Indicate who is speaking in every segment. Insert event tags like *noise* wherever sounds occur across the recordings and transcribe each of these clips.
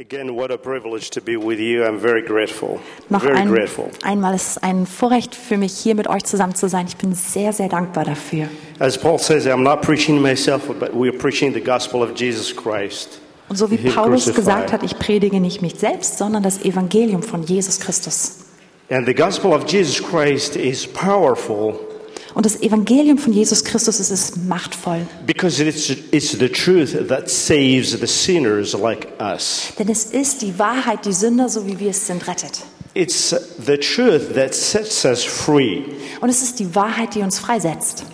Speaker 1: Again, what a privilege to be with you. I'm very grateful.
Speaker 2: Noch
Speaker 1: very
Speaker 2: ein,
Speaker 1: grateful.
Speaker 2: einmal ist es ein Vorrecht für mich, hier mit euch zusammen zu sein. Ich bin sehr, sehr dankbar dafür.
Speaker 1: As Paul says, I'm not preaching myself, but we are preaching the gospel of Jesus Christ.
Speaker 2: Und so wie
Speaker 1: He
Speaker 2: Paulus
Speaker 1: crucified.
Speaker 2: gesagt hat, ich predige nicht mich selbst, sondern das Evangelium von Jesus Christus.
Speaker 1: And the gospel of Jesus Christ is powerful
Speaker 2: Und das Evangelium von Jesus Christus ist, ist machtvoll,
Speaker 1: because it's, it's the truth that saves the sinners like us.
Speaker 2: denn es ist die Wahrheit, die Sünder, so wie wir es sind, rettet.
Speaker 1: It's the truth that sets us free.
Speaker 2: Und es ist die Wahrheit, die uns freisetzt.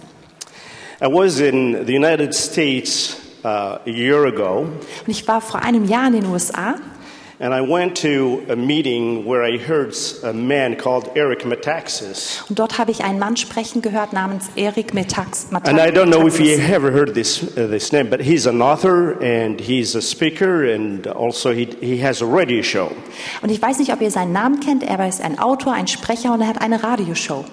Speaker 1: I was in the United States uh, a year ago,
Speaker 2: Und ich war vor einem Jahr in den USA
Speaker 1: and I went to a meeting where I heard a man called Eric Metaxas.
Speaker 2: und dort habe ich einen Mann sprechen gehört namens Erik Metax.
Speaker 1: And I don't know if you
Speaker 2: Metaxas.
Speaker 1: ever heard this, uh, this name, but he's an author and he's a speaker and also he, he has a radio show.
Speaker 2: Und ich weiß nicht, ob ihr seinen Namen kennt, er ist ein Autor, ein Sprecher und er hat eine Radioshow.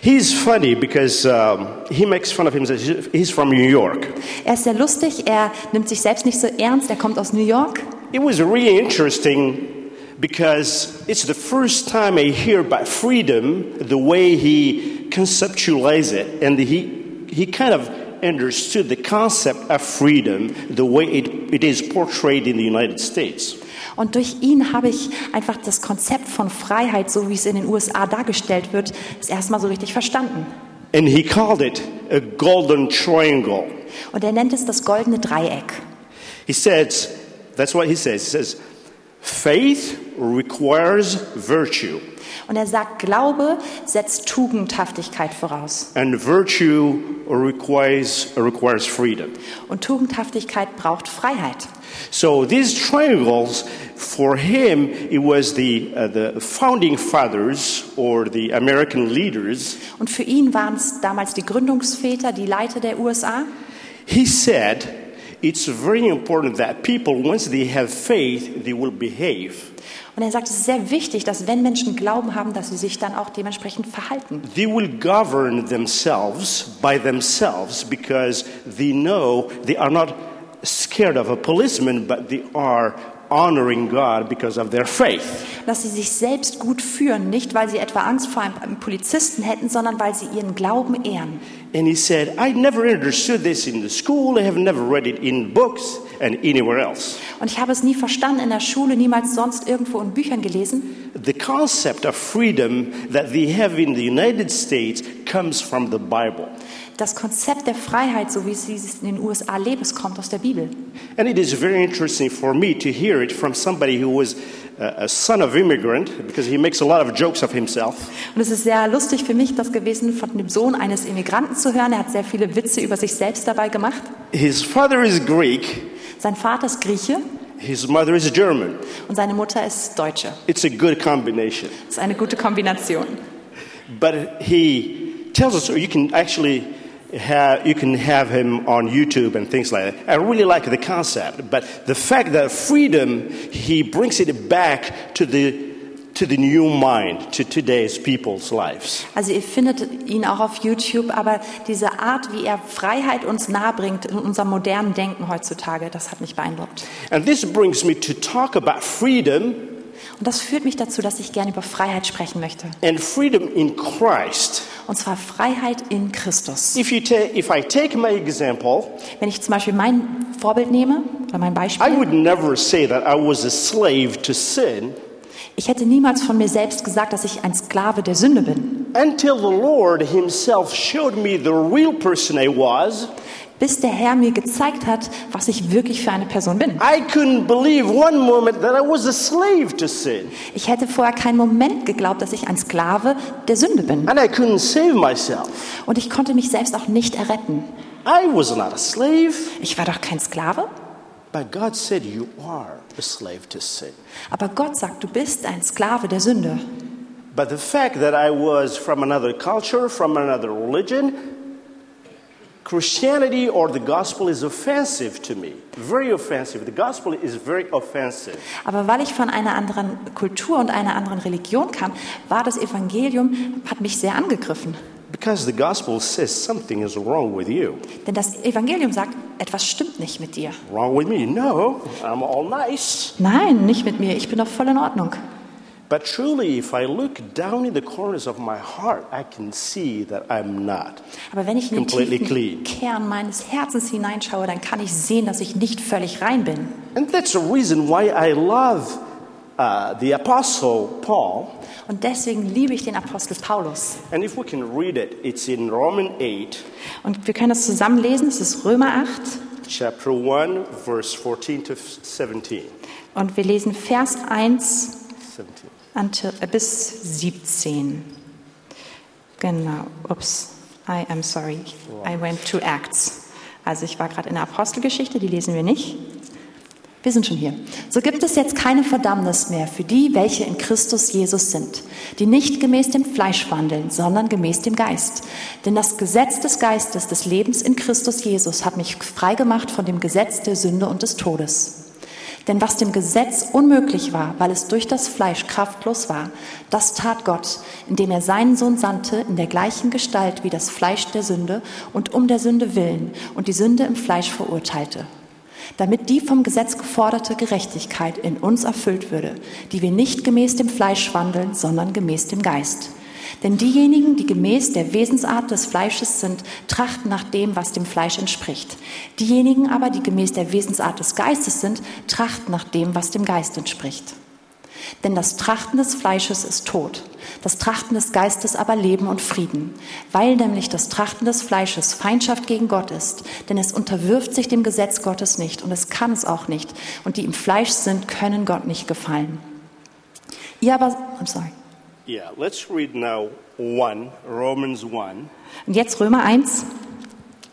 Speaker 1: He's funny because um, he makes fun of himself. He's from New York.
Speaker 2: Er ist sehr lustig, er nimmt sich selbst nicht so ernst, er kommt aus New York.
Speaker 1: It was really interesting because it's the first time I hear about freedom, the way he conceptualized it, and he, he kind of understood the concept of freedom the way it, it is portrayed in the United States.
Speaker 2: Und durch ihn habe ich einfach das Konzept von Freiheit, so wie es in den USA dargestellt wird, das erstmal so richtig verstanden.
Speaker 1: And he called it a golden triangle.
Speaker 2: Und er nennt es das goldene Dreieck.
Speaker 1: He says, that's what he says. He says, faith requires virtue,
Speaker 2: Und er sagt, Glaube setzt Tugendhaftigkeit voraus.
Speaker 1: and virtue requires, requires freedom.
Speaker 2: Und Tugendhaftigkeit braucht Freiheit.
Speaker 1: So these triangles, for him, it was the, uh, the founding fathers or the American leaders.
Speaker 2: Und für ihn waren es damals die Gründungsväter, die Leiter der USA.
Speaker 1: He said, it's very important that people, once they have faith, they will behave.
Speaker 2: Und er sagt, es ist sehr wichtig, dass wenn Menschen Glauben haben, dass sie sich dann auch dementsprechend verhalten.
Speaker 1: They will govern themselves by themselves because they know they are not scared of a policeman, but they are honoring God because of their faith.
Speaker 2: Dass sie sich selbst gut führen, nicht weil sie etwa Angst vor einem Polizisten hätten, sondern weil sie ihren Glauben ehren.
Speaker 1: And he said, I never understood this in the school. I have never read it in books and anywhere else.
Speaker 2: Und ich habe es nie verstanden in der Schule, niemals sonst irgendwo in Büchern gelesen.
Speaker 1: The concept of freedom that they have in the United States comes from the Bible.
Speaker 2: Das Konzept der Freiheit, so wie sie es in den USA lebt, es kommt aus der Bibel.
Speaker 1: And it is very interesting for me to hear it from somebody who was a, a son of immigrant because he makes a lot of jokes of himself.
Speaker 2: Und es ist sehr lustig für mich, das gewesen von dem Sohn eines Immigranten zu hören. Er hat sehr viele Witze über sich selbst dabei gemacht.
Speaker 1: His father is Greek,
Speaker 2: Sein Vater ist Grieche
Speaker 1: his mother is German.
Speaker 2: und seine Mutter ist Deutsche.
Speaker 1: It's a good combination.
Speaker 2: Das ist eine gute Kombination.
Speaker 1: But he tells us, or you can actually have, you can have him on YouTube and things like that. I really like the concept, but the fact that freedom, he brings it back to the, to the new mind, to today's people's lives.
Speaker 2: Also ihr findet ihn auch auf YouTube, aber diese Art, wie er Freiheit uns nahebringt in unserem modernen Denken heutzutage, das hat mich beeindruckt.
Speaker 1: And this brings me to talk about freedom
Speaker 2: Und das führt mich dazu, dass ich gerne über Freiheit sprechen möchte.
Speaker 1: and freedom in Christ.
Speaker 2: Und zwar Freiheit in Christus.
Speaker 1: If, you if I take my example,
Speaker 2: Wenn ich zum Beispiel mein Vorbild nehme oder mein
Speaker 1: I
Speaker 2: Beispiel,
Speaker 1: would never say that I was a slave to sin
Speaker 2: ich hätte niemals von mir selbst gesagt, dass ich ein Sklave der Sünde bin,
Speaker 1: until the Lord Himself showed me the real person I was.
Speaker 2: Bis der Herr mir gezeigt hat, was ich wirklich für eine Person bin.
Speaker 1: I couldn't believe one moment that I was a slave to sin.
Speaker 2: Ich hätte vorher keinen Moment geglaubt, dass ich ein Sklave der Sünde bin.
Speaker 1: And I couldn't save myself.
Speaker 2: Und ich konnte mich selbst auch nicht erretten.
Speaker 1: I was not a slave.
Speaker 2: Ich war doch kein Sklave.
Speaker 1: But God said, You are a slave to sin.
Speaker 2: Aber Gott sagt, du bist ein Sklave der Sünde.
Speaker 1: But the fact that I was from another culture, from another religion, Christianity or the gospel is offensive to me. Very offensive. The gospel is very offensive.
Speaker 2: Aber weil ich von einer anderen Kultur und einer anderen Religion kam, war das Evangelium, hat mich sehr angegriffen.
Speaker 1: Because the gospel says something is wrong with you.
Speaker 2: Denn das Evangelium sagt, etwas stimmt nicht mit dir.
Speaker 1: Wrong with me? No, I'm all nice.
Speaker 2: Nein, nicht mit mir, ich bin doch voll in Ordnung.
Speaker 1: But truly, if I look down in the corners of my heart, I can see that I'm not.
Speaker 2: Aber wenn ich in den
Speaker 1: clean.
Speaker 2: Kern meines Herzens hineinschaue, dann kann ich sehen, dass ich nicht völlig rein bin.
Speaker 1: And that's the reason why I love uh, the Apostle Paul.
Speaker 2: Und deswegen liebe ich den Apostel Paulus.
Speaker 1: And if we can read it, it's in Romans 8,
Speaker 2: Und wir können das zusammen lesen, es ist Römer 8
Speaker 1: chapter 1, verse 14 to 17.
Speaker 2: und wir lesen Vers 1
Speaker 1: 17.
Speaker 2: until, äh, bis 17. Genau, ups, I am sorry, I went to Acts. Also ich war gerade in der Apostelgeschichte, die lesen wir nicht. Wir sind schon hier. So gibt es jetzt keine Verdammnis mehr für die, welche in Christus Jesus sind, die nicht gemäß dem Fleisch wandeln, sondern gemäß dem Geist. Denn das Gesetz des Geistes des Lebens in Christus Jesus hat mich freigemacht von dem Gesetz der Sünde und des Todes. Denn was dem Gesetz unmöglich war, weil es durch das Fleisch kraftlos war, das tat Gott, indem er seinen Sohn sandte in der gleichen Gestalt wie das Fleisch der Sünde und um der Sünde willen und die Sünde im Fleisch verurteilte. Damit die vom Gesetz geforderte Gerechtigkeit in uns erfüllt würde, die wir nicht gemäß dem Fleisch wandeln, sondern gemäß dem Geist. Denn diejenigen, die gemäß der Wesensart des Fleisches sind, trachten nach dem, was dem Fleisch entspricht. Diejenigen aber, die gemäß der Wesensart des Geistes sind, trachten nach dem, was dem Geist entspricht. Denn das Trachten des Fleisches ist Tod, das Trachten des Geistes aber Leben und Frieden, weil nämlich das Trachten des Fleisches Feindschaft gegen Gott ist, denn es unterwirft sich dem Gesetz Gottes nicht und es kann es auch nicht, und die im Fleisch sind, können Gott nicht gefallen. Ihr aber, I'm sorry.
Speaker 1: Yeah, let's read now 1, Romans 1,
Speaker 2: Und jetzt Römer 1,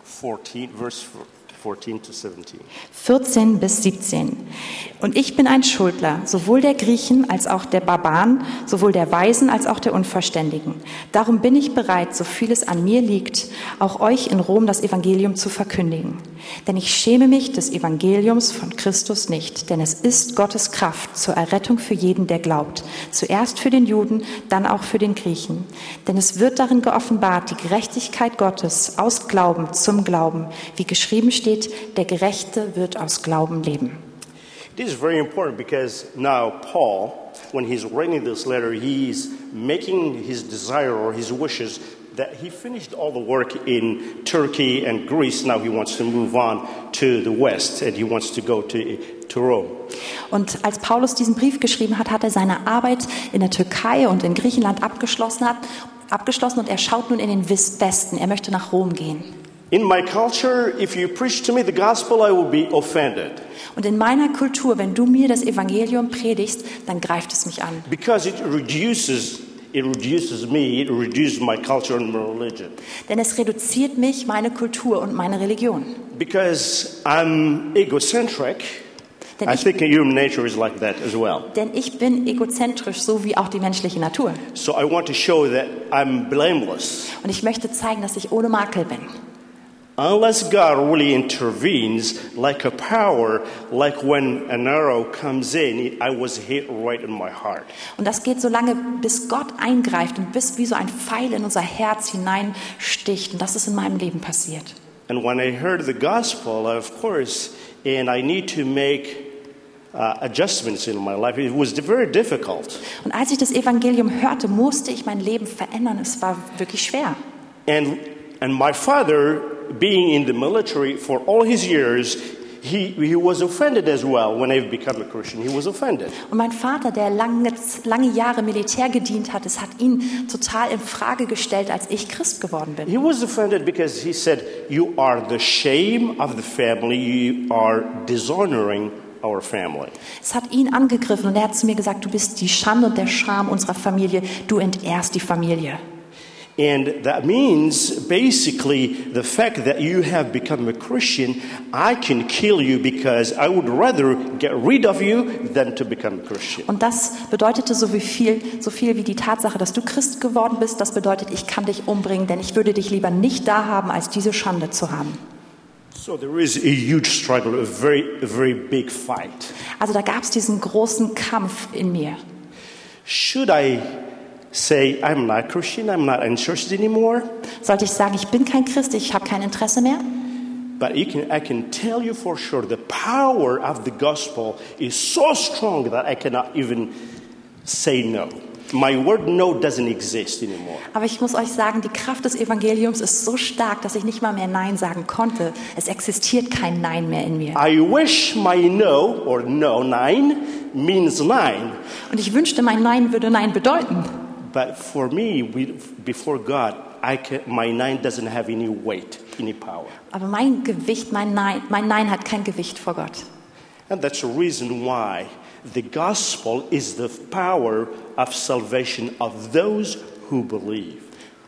Speaker 1: 14, verse 14 to 17.
Speaker 2: 14 bis 17. Und ich bin ein Schuldler, sowohl der Griechen als auch der Barbaren, sowohl der Weisen als auch der Unverständigen. Darum bin ich bereit, so viel es an mir liegt, auch euch in Rom das Evangelium zu verkündigen. Denn ich schäme mich des Evangeliums von Christus nicht, denn es ist Gottes Kraft zur Errettung für jeden, der glaubt. Zuerst für den Juden, dann auch für den Griechen. Denn es wird darin geoffenbart, die Gerechtigkeit Gottes aus Glauben zum Glauben, wie geschrieben steht, der Gerechte wird aus Glauben leben.
Speaker 1: This is very important because now Paul, when he's writing this letter, he's making his desire or his wishes that he finished all the work in Turkey and Greece. Now he wants to move on to the West and he wants to go to, to Rome.
Speaker 2: Und als Paulus diesen Brief geschrieben hat, hat er seine Arbeit in der Türkei und in Griechenland abgeschlossen, hat, abgeschlossen und er schaut nun in den Wes- Westen. Er möchte nach Rom gehen.
Speaker 1: In my culture, if you preach to me the gospel, I will be offended
Speaker 2: Und in meiner Kultur, wenn du mir das Evangelium predigst, dann greift es mich an.
Speaker 1: because it reduces it reduces me, it reduces my culture and my religion.
Speaker 2: Denn es reduziert mich, meine Kultur und meine Religion.
Speaker 1: Because I'm egocentric,
Speaker 2: Denn
Speaker 1: I
Speaker 2: ich,
Speaker 1: think human nature is like that as well.
Speaker 2: denn ich bin egozentrisch, so wie auch die menschliche Natur.
Speaker 1: So I want to show that I'm blameless.
Speaker 2: Und ich möchte zeigen, dass ich ohne Makel bin.
Speaker 1: Unless God really intervenes like a power, like when an arrow comes in, I was hit right in my heart.
Speaker 2: Und das geht so lange, bis Gott eingreift und bis wie so ein Pfeil in unser Herz hineinsticht. Und das ist in meinem Leben passiert.
Speaker 1: And when I heard the gospel, of course, and I need to make uh, adjustments in my life, it was very difficult.
Speaker 2: Und als ich das Evangelium hörte, musste ich mein Leben verändern. Es war wirklich schwer.
Speaker 1: And, and my father, being in the military for all his years, he, he was offended as well when I became a Christian. He was offended.
Speaker 2: Und mein Vater, der lange, lange Jahre Militär gedient hat, es hat ihn total in Frage gestellt, als ich Christ geworden bin.
Speaker 1: He was offended because he said, You are the shame of the family, you are dishonoring our family.
Speaker 2: Es hat ihn angegriffen und er hat zu mir gesagt, du bist die Schande und der Scham unserer Familie, du entehrst die Familie.
Speaker 1: And that means basically the fact that you have become a Christian, I can kill you because I would rather get rid of you than to become a Christian.
Speaker 2: Und das bedeutete so viel, so viel wie die Tatsache, dass du Christ geworden bist. Das bedeutet, ich kann dich umbringen, denn ich würde dich lieber nicht da haben, als diese Schande zu haben.
Speaker 1: So there is a huge struggle, a very, a very big fight.
Speaker 2: Also da gab es diesen großen Kampf in mir.
Speaker 1: Should I say, I'm not Christian, I'm not interested anymore?
Speaker 2: Sollte ich sagen, ich bin kein Christ, ich habe kein Interesse mehr?
Speaker 1: But you can, I can tell you for sure the power of the gospel is so strong that I cannot even say no. My word no doesn't exist anymore.
Speaker 2: Aber ich muss euch sagen, die Kraft des Evangeliums ist so stark, dass ich nicht mal mehr Nein sagen konnte. Es existiert kein Nein mehr in mir.
Speaker 1: I wish my no or no nine means nine,
Speaker 2: Und ich wünschte, mein Nein würde Nein bedeuten.
Speaker 1: But for me, we, before God, can, my nine doesn't have any weight, any power.
Speaker 2: Aber mein Gewicht, mein Nein, mein Nein hat kein Gewicht vor Gott.
Speaker 1: And that's the reason why the gospel is the power of salvation of those who believe.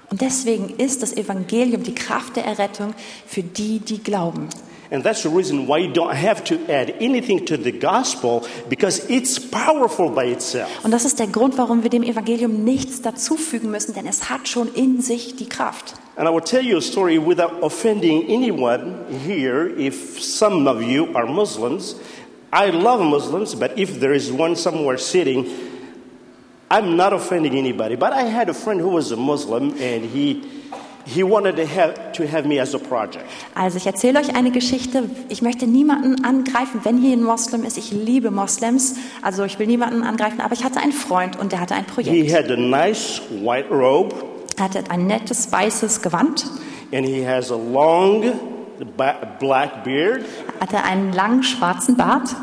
Speaker 2: Und deswegen ist das Evangelium die Kraft der Errettung für die, die glauben.
Speaker 1: And that's the reason why you don't have to add anything to the gospel because it's powerful by itself.
Speaker 2: Und das ist der Grund, warum wir dem Evangelium nichts dazufügen müssen, denn es hat schon in sich die Kraft.
Speaker 1: And I will tell you a story without offending anyone here. If some of you are Muslims, I love Muslims, but if there is one somewhere sitting, I'm not offending anybody. But I had a friend who was a Muslim and he, he wanted to have, to have me as a project.
Speaker 2: Also ich erzähle euch eine Geschichte. Ich möchte niemanden angreifen, wenn hier ein Moslem ist. Ich liebe Moslems, also ich will niemanden angreifen. Aber ich hatte einen Freund und der hatte ein
Speaker 1: He
Speaker 2: Projekt.
Speaker 1: had a nice white robe
Speaker 2: Er hatte ein nettes weißes Gewand,
Speaker 1: and he has a long black beard.
Speaker 2: hatte einen langen schwarzen Bart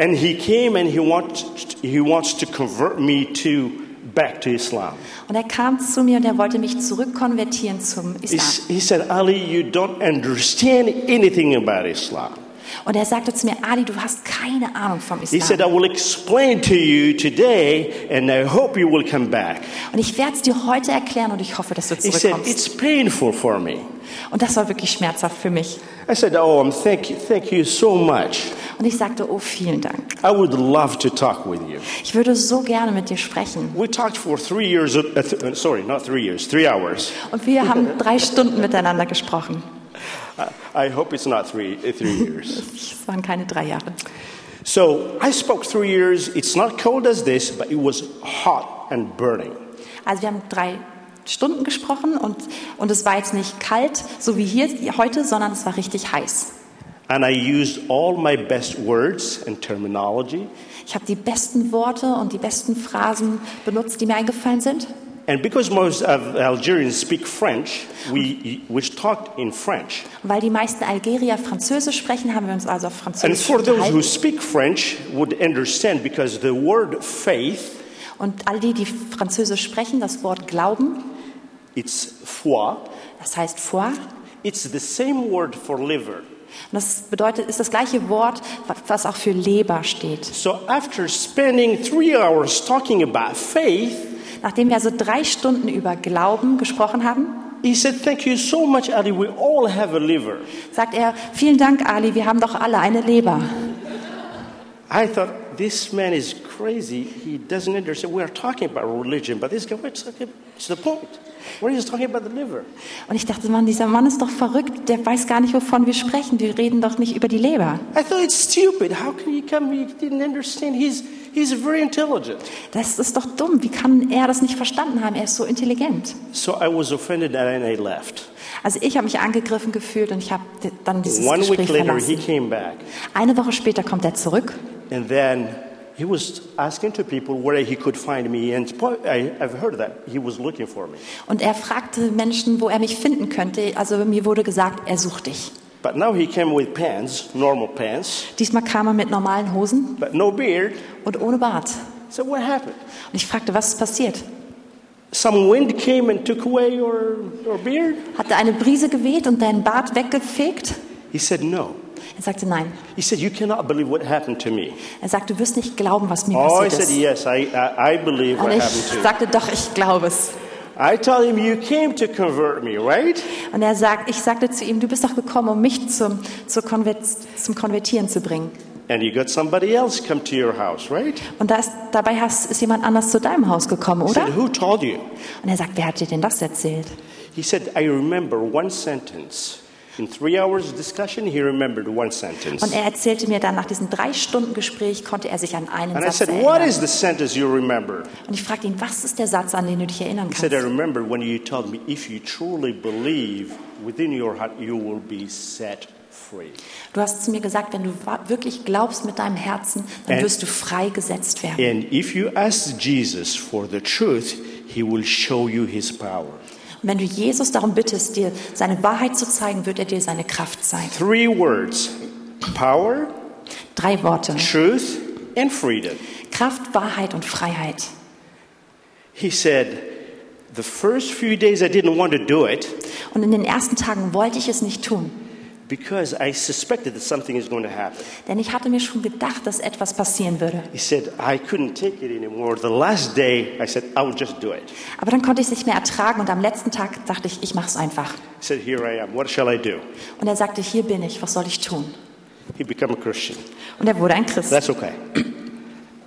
Speaker 1: And he came and he wants, he wants to convert me to back to Islam.
Speaker 2: und er kam zu mir und er wollte mich zurückkonvertieren zum Islam.
Speaker 1: he said, Ali, you don't understand anything about Islam.
Speaker 2: Und er sagte zu mir, Ali, du hast keine Ahnung vom
Speaker 1: He said, I
Speaker 2: Islam.
Speaker 1: will explain to you today, and I hope you will come back.
Speaker 2: Und ich werde es dir heute erklären und ich hoffe, dass du
Speaker 1: He said,
Speaker 2: zurückkommst.
Speaker 1: It's painful for me.
Speaker 2: Und das war wirklich schmerzhaft für mich.
Speaker 1: I said, Oh, thank you, thank you so much.
Speaker 2: Und ich sagte, oh, vielen Dank.
Speaker 1: I would love to talk with you.
Speaker 2: Ich würde so gerne mit dir sprechen.
Speaker 1: We talked for three years, uh, uh, sorry, not three years, three hours.
Speaker 2: Und wir haben drei Stunden miteinander gesprochen.
Speaker 1: I, hope it's not three, uh, three years.
Speaker 2: Es waren keine drei Jahre.
Speaker 1: So I spoke three years. It's not cold as this, but it was hot and burning.
Speaker 2: Also wir haben drei Stunden gesprochen und, und es war jetzt nicht kalt, so wie hier heute, sondern es war richtig heiß.
Speaker 1: And I used all my best words and terminology.
Speaker 2: Ich habe die besten Worte und die besten Phrasen benutzt, die mir eingefallen sind.
Speaker 1: And because most of Algerians speak French, we, we talked in French.
Speaker 2: Weil die meisten Algerier Französisch sprechen, haben wir uns also auf
Speaker 1: And
Speaker 2: Französisch
Speaker 1: for those who speak French would understand because the word faith,
Speaker 2: Und all die, die Französisch sprechen, das Wort Glauben,
Speaker 1: it's foi,
Speaker 2: das heißt foi,
Speaker 1: it's the same word for liver.
Speaker 2: und das bedeutet, ist das gleiche Wort, was auch für Leber steht.
Speaker 1: So after spending three hours talking about faith,
Speaker 2: Nachdem wir also drei Stunden über Glauben gesprochen haben,
Speaker 1: he said, Thank you so much, Ali. We all have a liver.
Speaker 2: sagt er, vielen Dank, Ali, wir haben doch alle eine Leber.
Speaker 1: I thought this man is crazy. He doesn't understand. We are talking about religion, but this guy, what's it's the point? What is talking about the liver?
Speaker 2: Und ich dachte, Mann, dieser Mann ist doch verrückt, der weiß gar nicht, wovon wir sprechen. Wir reden doch nicht über die Leber.
Speaker 1: I thought it's stupid. How can he come? He didn't understand. He's he's very intelligent.
Speaker 2: Das ist doch dumm. Wie kann er das nicht verstanden haben? Er ist so intelligent.
Speaker 1: So I was offended and I left.
Speaker 2: Also ich habe mich angegriffen gefühlt und ich habe dann dieses
Speaker 1: One week
Speaker 2: Gespräch
Speaker 1: later, he
Speaker 2: verlassen.
Speaker 1: came back,
Speaker 2: Eine Woche später kommt er zurück
Speaker 1: and then he was asking to people where he could find me. And I, I've heard that he was looking for me.
Speaker 2: und er fragte Menschen, wo er mich finden könnte. Also mir wurde gesagt, er sucht dich.
Speaker 1: But now he came with pants, normal pants,
Speaker 2: Diesmal kam er mit normalen Hosen
Speaker 1: but no beard.
Speaker 2: und ohne Bart.
Speaker 1: So what happened?
Speaker 2: Und ich fragte, was ist passiert?
Speaker 1: Some wind came and took away your, your beard?
Speaker 2: Hat er eine Brise geweht und deinen Bart weggefegt?
Speaker 1: He said, No.
Speaker 2: Er sagte nein.
Speaker 1: He said, You cannot believe what happened to me.
Speaker 2: Er sagte, du wirst nicht glauben, was mir
Speaker 1: Oh, I
Speaker 2: passiert
Speaker 1: said,
Speaker 2: ist.
Speaker 1: Yes, I, I, I believe
Speaker 2: Und
Speaker 1: what
Speaker 2: ich
Speaker 1: happened to
Speaker 2: sagte, doch, ich glaube es.
Speaker 1: I told him, You came to convert me, right?
Speaker 2: Und er sagt, ich sagte zu ihm, du bist doch gekommen, um mich zum, zur Konvert, zum Konvertieren zu bringen.
Speaker 1: And you got somebody else come to your house, right?
Speaker 2: Und da ist, dabei hast, ist jemand anders zu deinem Haus gekommen,
Speaker 1: He
Speaker 2: oder?
Speaker 1: said, Who told you?
Speaker 2: Und er sagt, wer hat dir denn das erzählt?
Speaker 1: He said, I remember one sentence. In three hours discussion, he remembered one sentence.
Speaker 2: Und er erzählte mir dann, nach diesem drei Stunden Gespräch konnte er sich an einen
Speaker 1: And I
Speaker 2: Satz
Speaker 1: said, What
Speaker 2: erinnern.
Speaker 1: is the sentence you remember?
Speaker 2: Und ich fragte ihn, was ist der Satz, an den du dich erinnern
Speaker 1: He said, I
Speaker 2: kannst?
Speaker 1: remember when you told me, if you truly believe within your heart, you will be set.
Speaker 2: Du hast zu mir gesagt, wenn du wirklich glaubst mit deinem Herzen, dann
Speaker 1: And-
Speaker 2: wirst du freigesetzt werden.
Speaker 1: And if you ask Jesus for the truth, he will show you his power.
Speaker 2: Und wenn du Jesus darum bittest, dir seine Wahrheit zu zeigen, wird er dir seine Kraft zeigen.
Speaker 1: Three words power,
Speaker 2: Drei Worte.
Speaker 1: truth, and freedom.
Speaker 2: Kraft, Wahrheit und Freiheit.
Speaker 1: He said, The first few days I didn't want to do it
Speaker 2: Und in den ersten Tagen wollte ich es nicht tun,
Speaker 1: because I suspected that something is going to happen.
Speaker 2: denn ich hatte mir schon gedacht, dass etwas passieren würde.
Speaker 1: He said, I couldn't take it anymore. The last day, I said, I will just do it.
Speaker 2: Aber dann konnte ich es nicht mehr ertragen und am letzten Tag dachte ich, ich mache es einfach.
Speaker 1: He said, Here I am. What shall I do?
Speaker 2: Und er sagte, hier bin ich, was soll ich tun?
Speaker 1: He became a Christian.
Speaker 2: Und er wurde ein Christ.
Speaker 1: That's okay.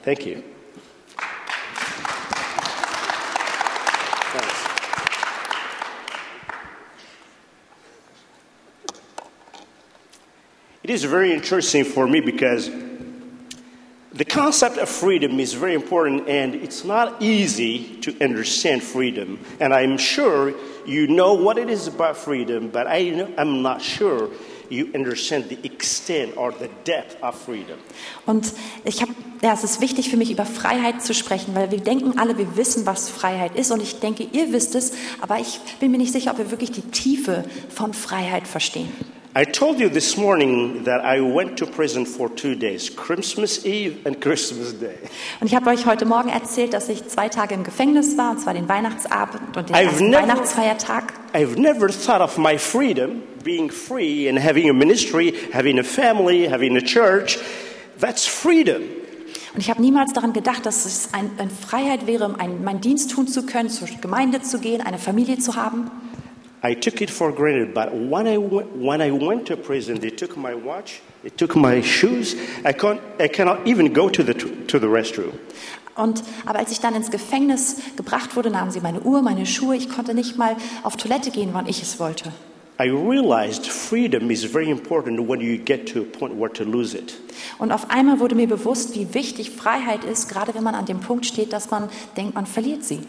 Speaker 1: Thank you. It is very interesting for me because the concept of freedom is very important and it's not easy to understand freedom. And I'm sure you know what it is about freedom, but I, am not sure you understand the extent or the depth of freedom.
Speaker 2: Und ich habe, ja, es ist wichtig für mich, über Freiheit zu sprechen, weil wir denken alle, wir wissen, was Freiheit ist. Und ich denke, ihr wisst es, aber ich bin mir nicht sicher, ob wir wirklich die Tiefe von Freiheit verstehen.
Speaker 1: I told you this morning that I went to prison for two days Christmas Eve and Christmas Day.
Speaker 2: Und ich habe euch heute Morgen erzählt, dass ich zwei Tage im Gefängnis war, und zwar den Weihnachtsabend und den
Speaker 1: I've never-
Speaker 2: Weihnachtsfeiertag.
Speaker 1: I've never thought of my freedom, being free and having a ministry, having a family, having a church. That's freedom.
Speaker 2: Und ich habe niemals daran gedacht, dass es ein, eine Freiheit wäre, ein, meinen Dienst tun zu können, zur Gemeinde zu gehen, eine Familie zu haben.
Speaker 1: I took it for granted, but when I, went, when I went to prison, they took my watch, they took my shoes. I, can't, I cannot even go to the, to the restroom.
Speaker 2: Und, aber als ich dann ins Gefängnis gebracht wurde, nahmen sie meine Uhr, meine Schuhe. Ich konnte nicht mal auf Toilette gehen, wann ich es wollte.
Speaker 1: I realized freedom is very important when you get to a point where to lose it.
Speaker 2: Und auf einmal wurde mir bewusst, wie wichtig Freiheit ist, gerade wenn man an dem Punkt steht, dass man denkt, man verliert sie.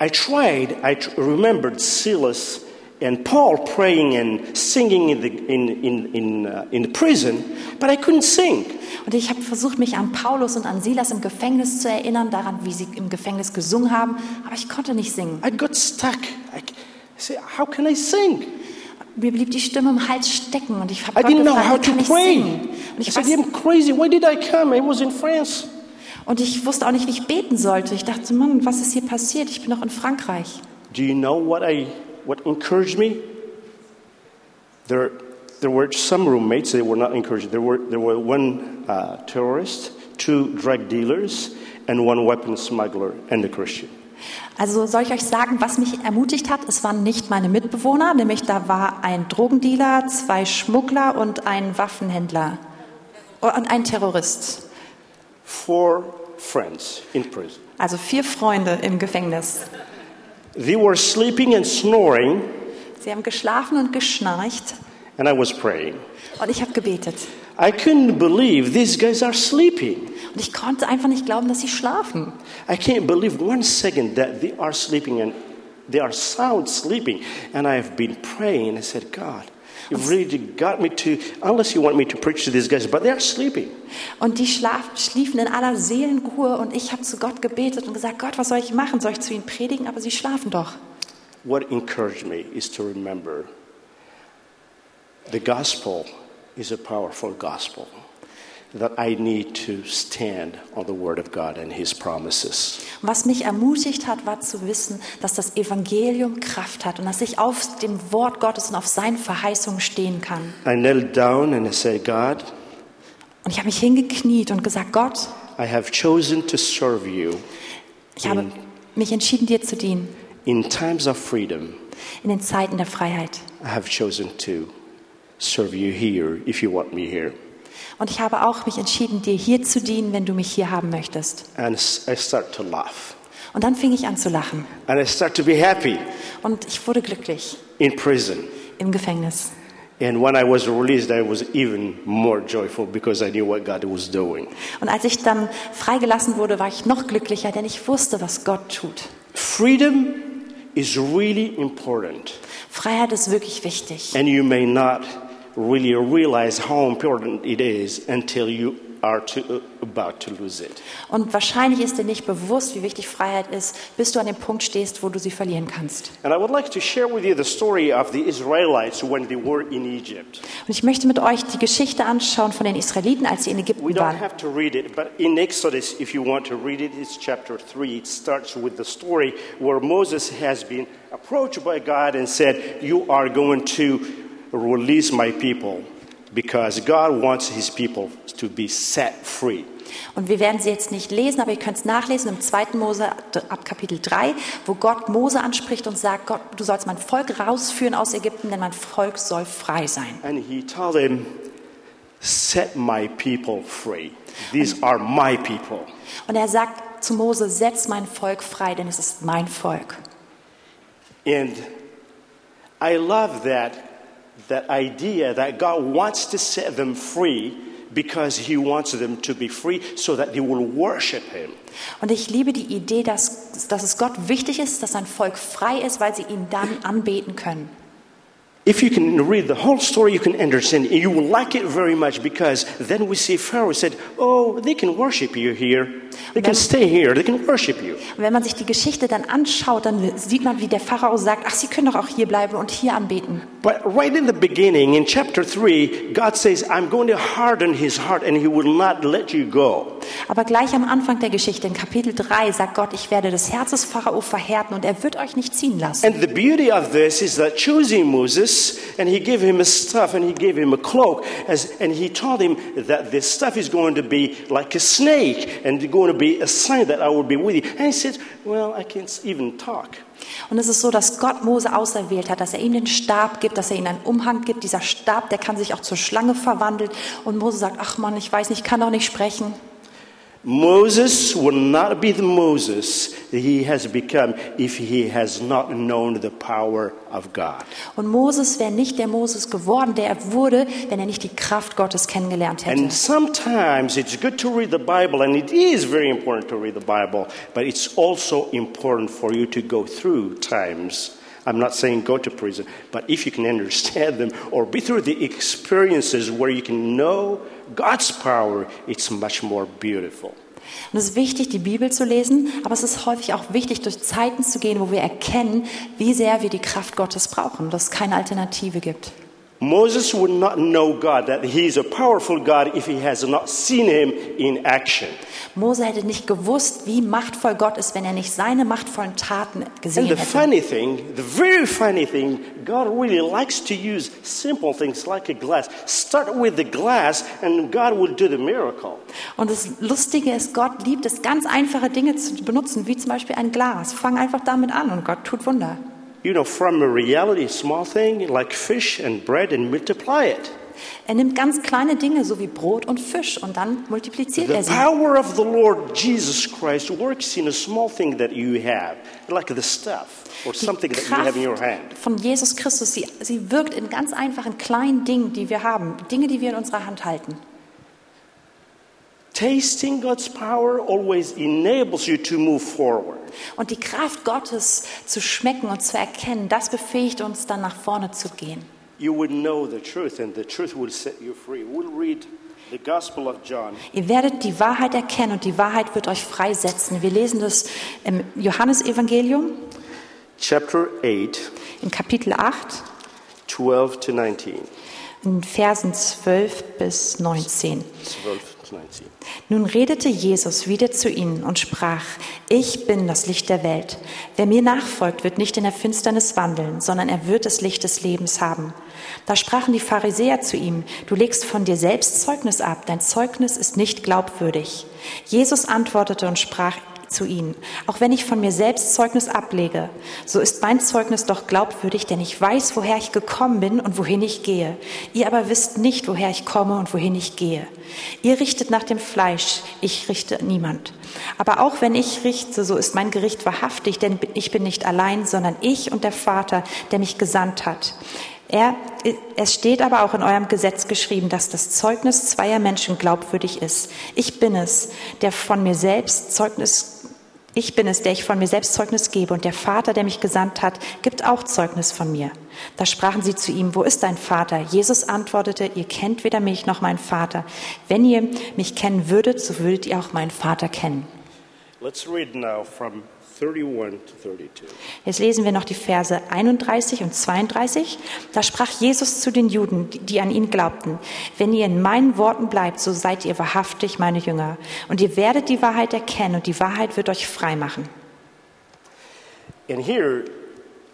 Speaker 1: I tried, I tr- remembered Silas and Paul praying and singing in the, in, in, in, uh, in the prison, but I couldn't sing.
Speaker 2: Und ich habe versucht, mich an Paulus und an Silas im Gefängnis zu erinnern, daran, wie sie im Gefängnis gesungen haben, aber ich konnte nicht singen.
Speaker 1: I got stuck. I, I said, How can I sing?
Speaker 2: Mir blieb die Stimme im Hals stecken und ich habe
Speaker 1: I didn't know
Speaker 2: gefragt,
Speaker 1: how
Speaker 2: wie
Speaker 1: to
Speaker 2: kann ich
Speaker 1: pray.
Speaker 2: singen? Und
Speaker 1: I
Speaker 2: ich,
Speaker 1: said, I'm crazy. Why did I come? I was in France.
Speaker 2: Und ich wusste auch nicht, wie ich beten sollte. Ich dachte, Mann, was ist hier passiert? Ich bin doch in Frankreich.
Speaker 1: Do you know what, I, what encouraged me? There, there were some roommates, they were not encouraged. There were, there were one uh, terrorist, two drug dealers, and one weapon smuggler, and a Christian.
Speaker 2: Also soll ich euch sagen, was mich ermutigt hat? Es waren nicht meine Mitbewohner, nämlich da war ein Drogendealer, zwei Schmuggler und ein Waffenhändler und ein Terrorist.
Speaker 1: Four friends in prison.
Speaker 2: Also vier Freunde im Gefängnis.
Speaker 1: They were sleeping and snoring,
Speaker 2: Sie haben geschlafen und geschnarcht
Speaker 1: and I was praying.
Speaker 2: und ich habe gebetet.
Speaker 1: I couldn't believe these guys are sleeping.
Speaker 2: Und ich konnte einfach nicht glauben, dass sie schlafen.
Speaker 1: I can't believe one second that they are sleeping and they are sound sleeping. And I have been praying. I said, God, you really got me to, unless you want me to preach to these guys, but they are sleeping.
Speaker 2: Und die schlaf, schliefen in aller Seelenruhe und ich habe zu Gott gebetet und gesagt, Gott, was soll ich machen? Soll ich zu ihnen predigen? Aber sie schlafen doch.
Speaker 1: What encouraged me is to remember the gospel is a powerful gospel.
Speaker 2: Was mich ermutigt hat, war zu wissen, dass das Evangelium Kraft hat und dass ich auf dem Wort Gottes und auf seinen Verheißungen stehen kann.
Speaker 1: I knelt down and I said, God,
Speaker 2: Und ich habe mich hingekniet und gesagt, Gott,
Speaker 1: I have chosen to serve you
Speaker 2: ich habe mich entschieden, dir zu dienen
Speaker 1: in times of freedom.
Speaker 2: in den Zeiten der Freiheit.
Speaker 1: I have chosen to serve you here if you want me here.
Speaker 2: Und ich habe auch mich entschieden, dir hier zu dienen, wenn du mich hier haben möchtest.
Speaker 1: And I start to laugh.
Speaker 2: Und dann fing ich an zu lachen.
Speaker 1: And I start to be happy
Speaker 2: Und ich wurde glücklich
Speaker 1: in prison.
Speaker 2: im Gefängnis.
Speaker 1: And when I was released, I was even more joyful because I knew what God was doing.
Speaker 2: Und als ich dann freigelassen wurde, war ich noch glücklicher, denn ich wusste, was Gott tut.
Speaker 1: Freedom is really important,
Speaker 2: Freiheit ist wirklich wichtig.
Speaker 1: and you may not really realize how important it is until you are to, about to lose it.
Speaker 2: Und wahrscheinlich ist dir nicht bewusst, wie wichtig Freiheit ist, bis du an dem Punkt stehst, wo du sie verlieren kannst.
Speaker 1: And I would like to share with you the story of the Israelites when they were in Egypt.
Speaker 2: Und ich möchte mit euch die Geschichte anschauen von den Israeliten, als sie in
Speaker 1: We don't
Speaker 2: waren.
Speaker 1: have to read it, but in Exodus, if you want to read it, it's chapter 3. It starts with the story where Moses has been approached by God and said, You are going to release my people because God wants his people to be set free.
Speaker 2: Und wir werden sie jetzt nicht lesen, aber ihr könnt es nachlesen im 2. Mose ab Kapitel 3, wo Gott Mose anspricht und sagt, Gott, du sollst mein Volk rausführen aus Ägypten, denn mein Volk soll frei sein.
Speaker 1: And he told him, Set my people free. These are my people.
Speaker 2: Und er sagt zu Mose, setz mein Volk frei, denn es ist mein Volk.
Speaker 1: And I love that, that idea that God wants to set them free because He wants them to be free so that they will worship Him.
Speaker 2: Und ich liebe die Idee, dass, dass es Gott wichtig ist, dass sein Volk frei ist, weil sie ihn dann anbeten können.
Speaker 1: If you can read the whole story, you can understand. You will like it very much because then we see Pharaoh said, Oh, they can worship you here. They can stay here. They can worship you.
Speaker 2: Wenn man sich die Geschichte dann anschaut, dann sieht man, wie der Pharao sagt, ach, sie können doch auch hier bleiben und hier anbeten.
Speaker 1: But right in the beginning, in chapter 3, God says, I'm going to harden his heart and he will not let you go.
Speaker 2: Aber gleich am Anfang der Geschichte, in Kapitel 3, sagt Gott, ich werde das Herz des Pharao verhärten und er wird euch nicht ziehen lassen.
Speaker 1: And the beauty of this is that choosing Moses, and he gave him a staff and he gave him a cloak, as, and he told him that this stuff is going to be like a snake and going to be a sign that I will be with you. And he said, Well, I can't even talk.
Speaker 2: Und es ist so, dass Gott Mose auserwählt hat, dass er ihm den Stab gibt, dass er ihm einen Umhang gibt. Dieser Stab, der kann sich auch zur Schlange verwandeln. Und Mose sagt, ach Mann, ich weiß nicht, ich kann doch nicht sprechen.
Speaker 1: Moses will not be the Moses he has become if he has not known the power of God.
Speaker 2: Und Moses wäre nicht der Moses geworden, der er wurde, wenn er nicht die Kraft Gottes kennengelernt hätte.
Speaker 1: And sometimes it's good to read the Bible, and it is very important to read the Bible, but it's also important for you to go through times. I'm not saying go to prison, but if you can *laughs* understand them or be through the experiences where you can know God's power, it's much more beautiful.
Speaker 2: Und es ist wichtig, die Bibel zu lesen, aber es ist häufig auch wichtig, durch Zeiten zu gehen, wo wir erkennen, wie sehr wir die Kraft Gottes brauchen, dass es keine Alternative gibt.
Speaker 1: Moses would not know God, that he is a powerful God, if he has not seen him in action.
Speaker 2: Mose hätte nicht gewusst, wie machtvoll Gott ist, wenn er nicht seine machtvollen Taten gesehen
Speaker 1: And the
Speaker 2: hätte.
Speaker 1: funny thing, the very funny thing, God really likes to use simple things like a glass. Start with the glass, and God will do the miracle.
Speaker 2: Und das Lustige ist, Gott liebt es, ganz einfache Dinge zu benutzen, wie zum Beispiel ein Glas. Fang einfach damit an und Gott tut Wunder.
Speaker 1: You know, from a reality, small thing like fish and bread, and multiply it.
Speaker 2: Er nimmt ganz kleine Dinge, so wie Brot und Fisch, und dann multipliziert
Speaker 1: The
Speaker 2: er sie.
Speaker 1: power of the Lord Jesus Christ works in a small thing that you have, like the stuff or
Speaker 2: Die
Speaker 1: something that you have in your hand.
Speaker 2: Von Jesus Christus, sie, sie wirkt in ganz einfachen kleinen Dingen, die wir haben, Dinge, die wir in unserer Hand halten.
Speaker 1: Tasting God's power always enables you to move forward.
Speaker 2: Und die Kraft Gottes zu schmecken und zu erkennen, das befähigt uns dann nach vorne zu gehen.
Speaker 1: You would know the truth, and the truth will set you free. We'll read the Gospel of John,
Speaker 2: Ihr werdet die Wahrheit erkennen und die Wahrheit wird euch freisetzen. Wir lesen das im Johannesevangelium
Speaker 1: chapter 8,
Speaker 2: in Kapitel 8,
Speaker 1: 12 to 19.
Speaker 2: in Versen 12 bis 19.
Speaker 1: 12 to 19.
Speaker 2: Nun redete Jesus wieder zu ihnen und sprach, ich bin das Licht der Welt. Wer mir nachfolgt, wird nicht in der Finsternis wandeln, sondern er wird das Licht des Lebens haben. Da sprachen die Pharisäer zu ihm, du legst von dir selbst Zeugnis ab, dein Zeugnis ist nicht glaubwürdig. Jesus antwortete und sprach, zu ihnen. Auch wenn ich von mir selbst Zeugnis ablege, so ist mein Zeugnis doch glaubwürdig, denn ich weiß, woher ich gekommen bin und wohin ich gehe. Ihr aber wisst nicht, woher ich komme und wohin ich gehe. Ihr richtet nach dem Fleisch, ich richte niemand. Aber auch wenn ich richte, so ist mein Gericht wahrhaftig, denn ich bin nicht allein, sondern ich und der Vater, der mich gesandt hat. Er, es steht aber auch in eurem Gesetz geschrieben, dass das Zeugnis zweier Menschen glaubwürdig ist. Ich bin es, der von mir selbst Zeugnis ich bin es, der ich von mir selbst Zeugnis gebe, und der Vater, der mich gesandt hat, gibt auch Zeugnis von mir. Da sprachen sie zu ihm, wo ist dein Vater? Jesus antwortete, ihr kennt weder mich noch meinen Vater. Wenn ihr mich kennen würdet, so würdet ihr auch meinen Vater kennen.
Speaker 1: Let's read now from 31 to 32.
Speaker 2: Jetzt lesen wir noch die Verse 31 und 32. Da sprach Jesus zu den Juden, die- an ihn glaubten, wenn ihr in meinen Worten bleibt, so seid ihr wahrhaftig meine Jünger. Und ihr werdet die Wahrheit erkennen und die Wahrheit wird euch frei machen.
Speaker 1: And here,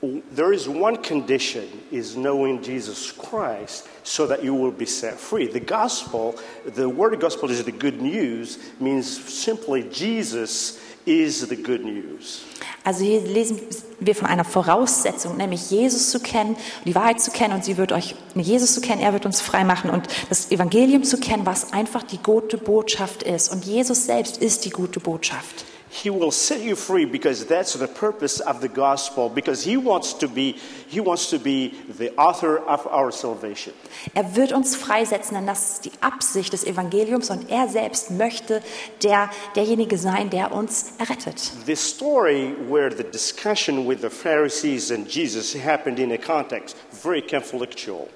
Speaker 1: there is one condition is knowing Jesus Christ so that you will be set free. The gospel, the word gospel is the good news, means simply Jesus is the good news.
Speaker 2: Also hier lesen wir von einer Voraussetzung, nämlich Jesus zu kennen, die Wahrheit zu kennen und sie wird euch, Jesus zu kennen, er wird uns frei machen und das Evangelium zu kennen, was einfach die gute Botschaft ist. Und Jesus selbst ist die gute Botschaft.
Speaker 1: He will set you free because that's the purpose of the gospel because he wants to be he wants to be the author of our salvation.
Speaker 2: Er wird uns freisetzen, denn das ist die Absicht des Evangeliums und er selbst möchte der, derjenige sein, der uns errettet.
Speaker 1: The story where the discussion with the Pharisees and Jesus happened in a context very conflictual.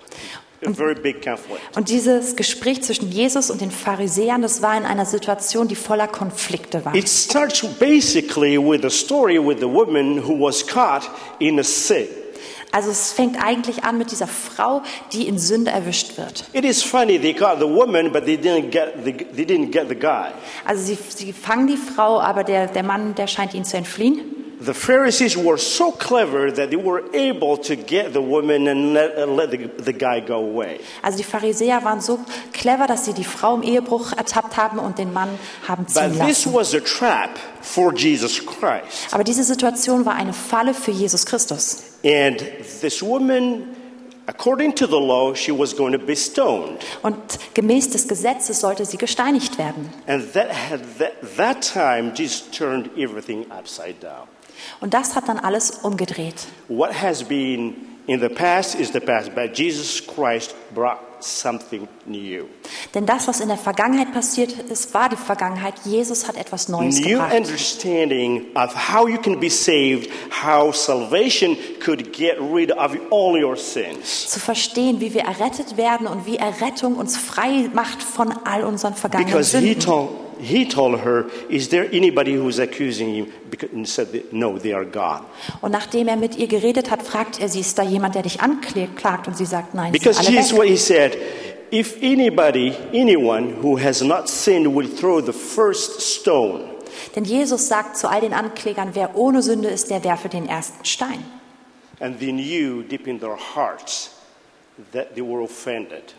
Speaker 2: Und dieses Gespräch zwischen Jesus und den Pharisäern, das war in einer Situation, die voller Konflikte war.
Speaker 1: It starts basically with a story with the woman who was caught in a sin.
Speaker 2: Also es fängt eigentlich an mit dieser Frau, die in Sünde erwischt wird.
Speaker 1: It is funny they caught the woman, but they didn't get the, they didn't get the guy.
Speaker 2: Also sie, sie fangen die Frau, aber der, der Mann, der scheint ihnen zu entfliehen.
Speaker 1: The Pharisees were so clever that they were able to get the woman and let, uh, let the, the guy go away.
Speaker 2: Also die Pharisäer waren so clever, dass sie die Frau im Ehebruch ertappt haben und den Mann haben ziehen
Speaker 1: But this was a trap for Jesus Christ.
Speaker 2: Aber diese Situation war eine Falle für Jesus Christus.
Speaker 1: And this woman, according to the law, she was going to be stoned.
Speaker 2: Und gemäß des Gesetzes sollte sie gesteinigt werden.
Speaker 1: And that that, that time Jesus turned everything upside down.
Speaker 2: Und das hat dann alles umgedreht.
Speaker 1: What has been in the past is the past, but Jesus Christ brought something new.
Speaker 2: Denn das, was in der Vergangenheit passiert ist, war die Vergangenheit. Jesus hat etwas Neues
Speaker 1: New
Speaker 2: gebracht.
Speaker 1: understanding of how you can be saved, how salvation could get rid of all your sins.
Speaker 2: Zu verstehen, wie wir errettet werden und wie Errettung uns frei macht von all unseren vergangenen
Speaker 1: Because he
Speaker 2: Sünden.
Speaker 1: told, he told her, Is there anybody who's accusing you? Because, and said, No, they are gone.
Speaker 2: Und nachdem er mit ihr geredet hat, fragt er sie, ist da jemand, der dich anklagt? Und sie sagt, nein,
Speaker 1: Because here's what he said If anybody, anyone who has not sinned will throw the first stone.
Speaker 2: Denn Jesus sagt zu all den Anklägern, wer ohne Sünde ist, der werfe den ersten Stein.
Speaker 1: And they knew deep in their hearts that they were offended.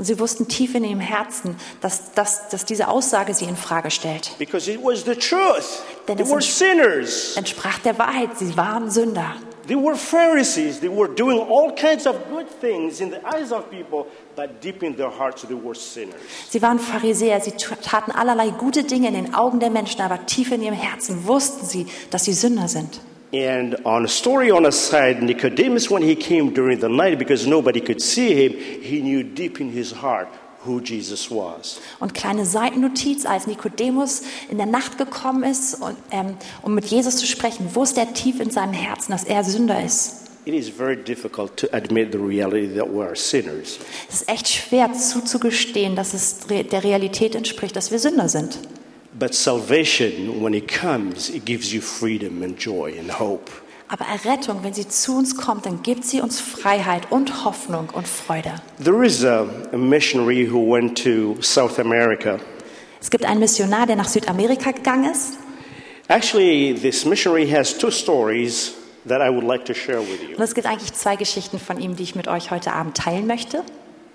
Speaker 2: Und sie wussten tief in ihrem Herzen, dass, dass, dass diese Aussage sie in Frage stellt.
Speaker 1: Because it was the truth.
Speaker 2: Then
Speaker 1: They
Speaker 2: it's
Speaker 1: were sinners.
Speaker 2: Entsprach der Wahrheit, sie waren Sünder.
Speaker 1: They were Pharisees. They were doing all kinds of good things in the eyes of people, but deep in their hearts, they were sinners.
Speaker 2: Sie waren Pharisäer, sie taten allerlei gute Dinge in den Augen der Menschen, aber tief in ihrem Herzen wussten sie, dass sie Sünder sind.
Speaker 1: And on a story on a side, Nicodemus, when he came during the night because nobody could see him, he knew deep in his heart who Jesus was.
Speaker 2: Und kleine Seitennotiz, als Nikodemus in der Nacht gekommen ist, und, ähm, um mit Jesus zu sprechen, wusste er tief in seinem Herzen, dass er Sünder ist.
Speaker 1: It is very difficult to admit the reality that we are sinners.
Speaker 2: Es ist echt schwer zuzugestehen, dass es der Realität entspricht, dass wir Sünder sind.
Speaker 1: But salvation, when it comes, it gives you freedom and joy and hope.
Speaker 2: Aber Errettung, wenn sie zu uns kommt, dann gibt sie uns Freiheit und Hoffnung und Freude.
Speaker 1: There is a, a missionary who went to South America.
Speaker 2: Es gibt einen Missionar, der nach Südamerika gegangen ist.
Speaker 1: Actually, this missionary has two stories that I would like to share with you.
Speaker 2: Und es gibt eigentlich zwei Geschichten von ihm, die ich mit euch heute Abend teilen möchte.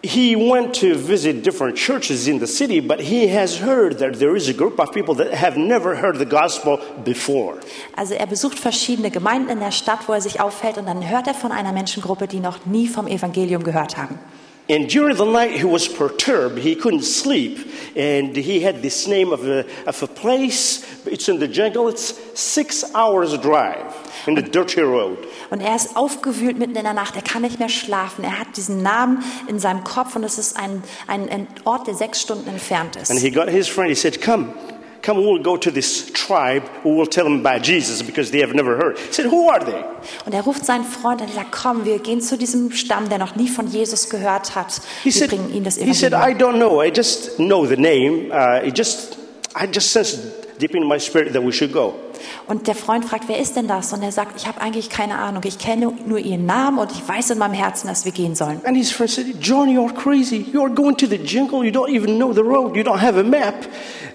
Speaker 1: He went to visit different churches in the city, but he has heard that there is a group of people that have never heard the gospel before.
Speaker 2: Also er besucht verschiedene Gemeinden in der Stadt, wo er sich aufhält, und dann hört er von einer Menschengruppe, die noch nie vom Evangelium gehört haben.
Speaker 1: And during the night, he was perturbed. He couldn't sleep. And he had this name of a, of a place. It's in the jungle. It's six hours drive in the dirty road.
Speaker 2: Und er ist aufgewühlt mitten in der Nacht. Er kann nicht mehr schlafen. Er hat diesen Namen in seinem Kopf und es ist ein, ein, ein Ort, der sechs Stunden entfernt ist.
Speaker 1: And he got his friend. He said, Come, come, we'll go to this tribe. We will tell them about Jesus because they have never heard. He said, Who are they?
Speaker 2: Und er ruft seinen Freund und er sagt, komm, wir gehen zu diesem Stamm, der noch nie von Jesus gehört hat.
Speaker 1: He
Speaker 2: Wir
Speaker 1: said,
Speaker 2: bringen ihm das
Speaker 1: he said, I don't know. I just know the name. Uh, it just, I just sensed deep in my spirit that we should go.
Speaker 2: Und der Freund fragt, wer ist denn das? Und er sagt, ich habe eigentlich keine Ahnung. Ich kenne nur ihren Namen und ich weiß in meinem Herzen, dass wir gehen sollen.
Speaker 1: And his friend said, John, you're crazy. You're going to the jungle. You don't even know the road. You don't have a map.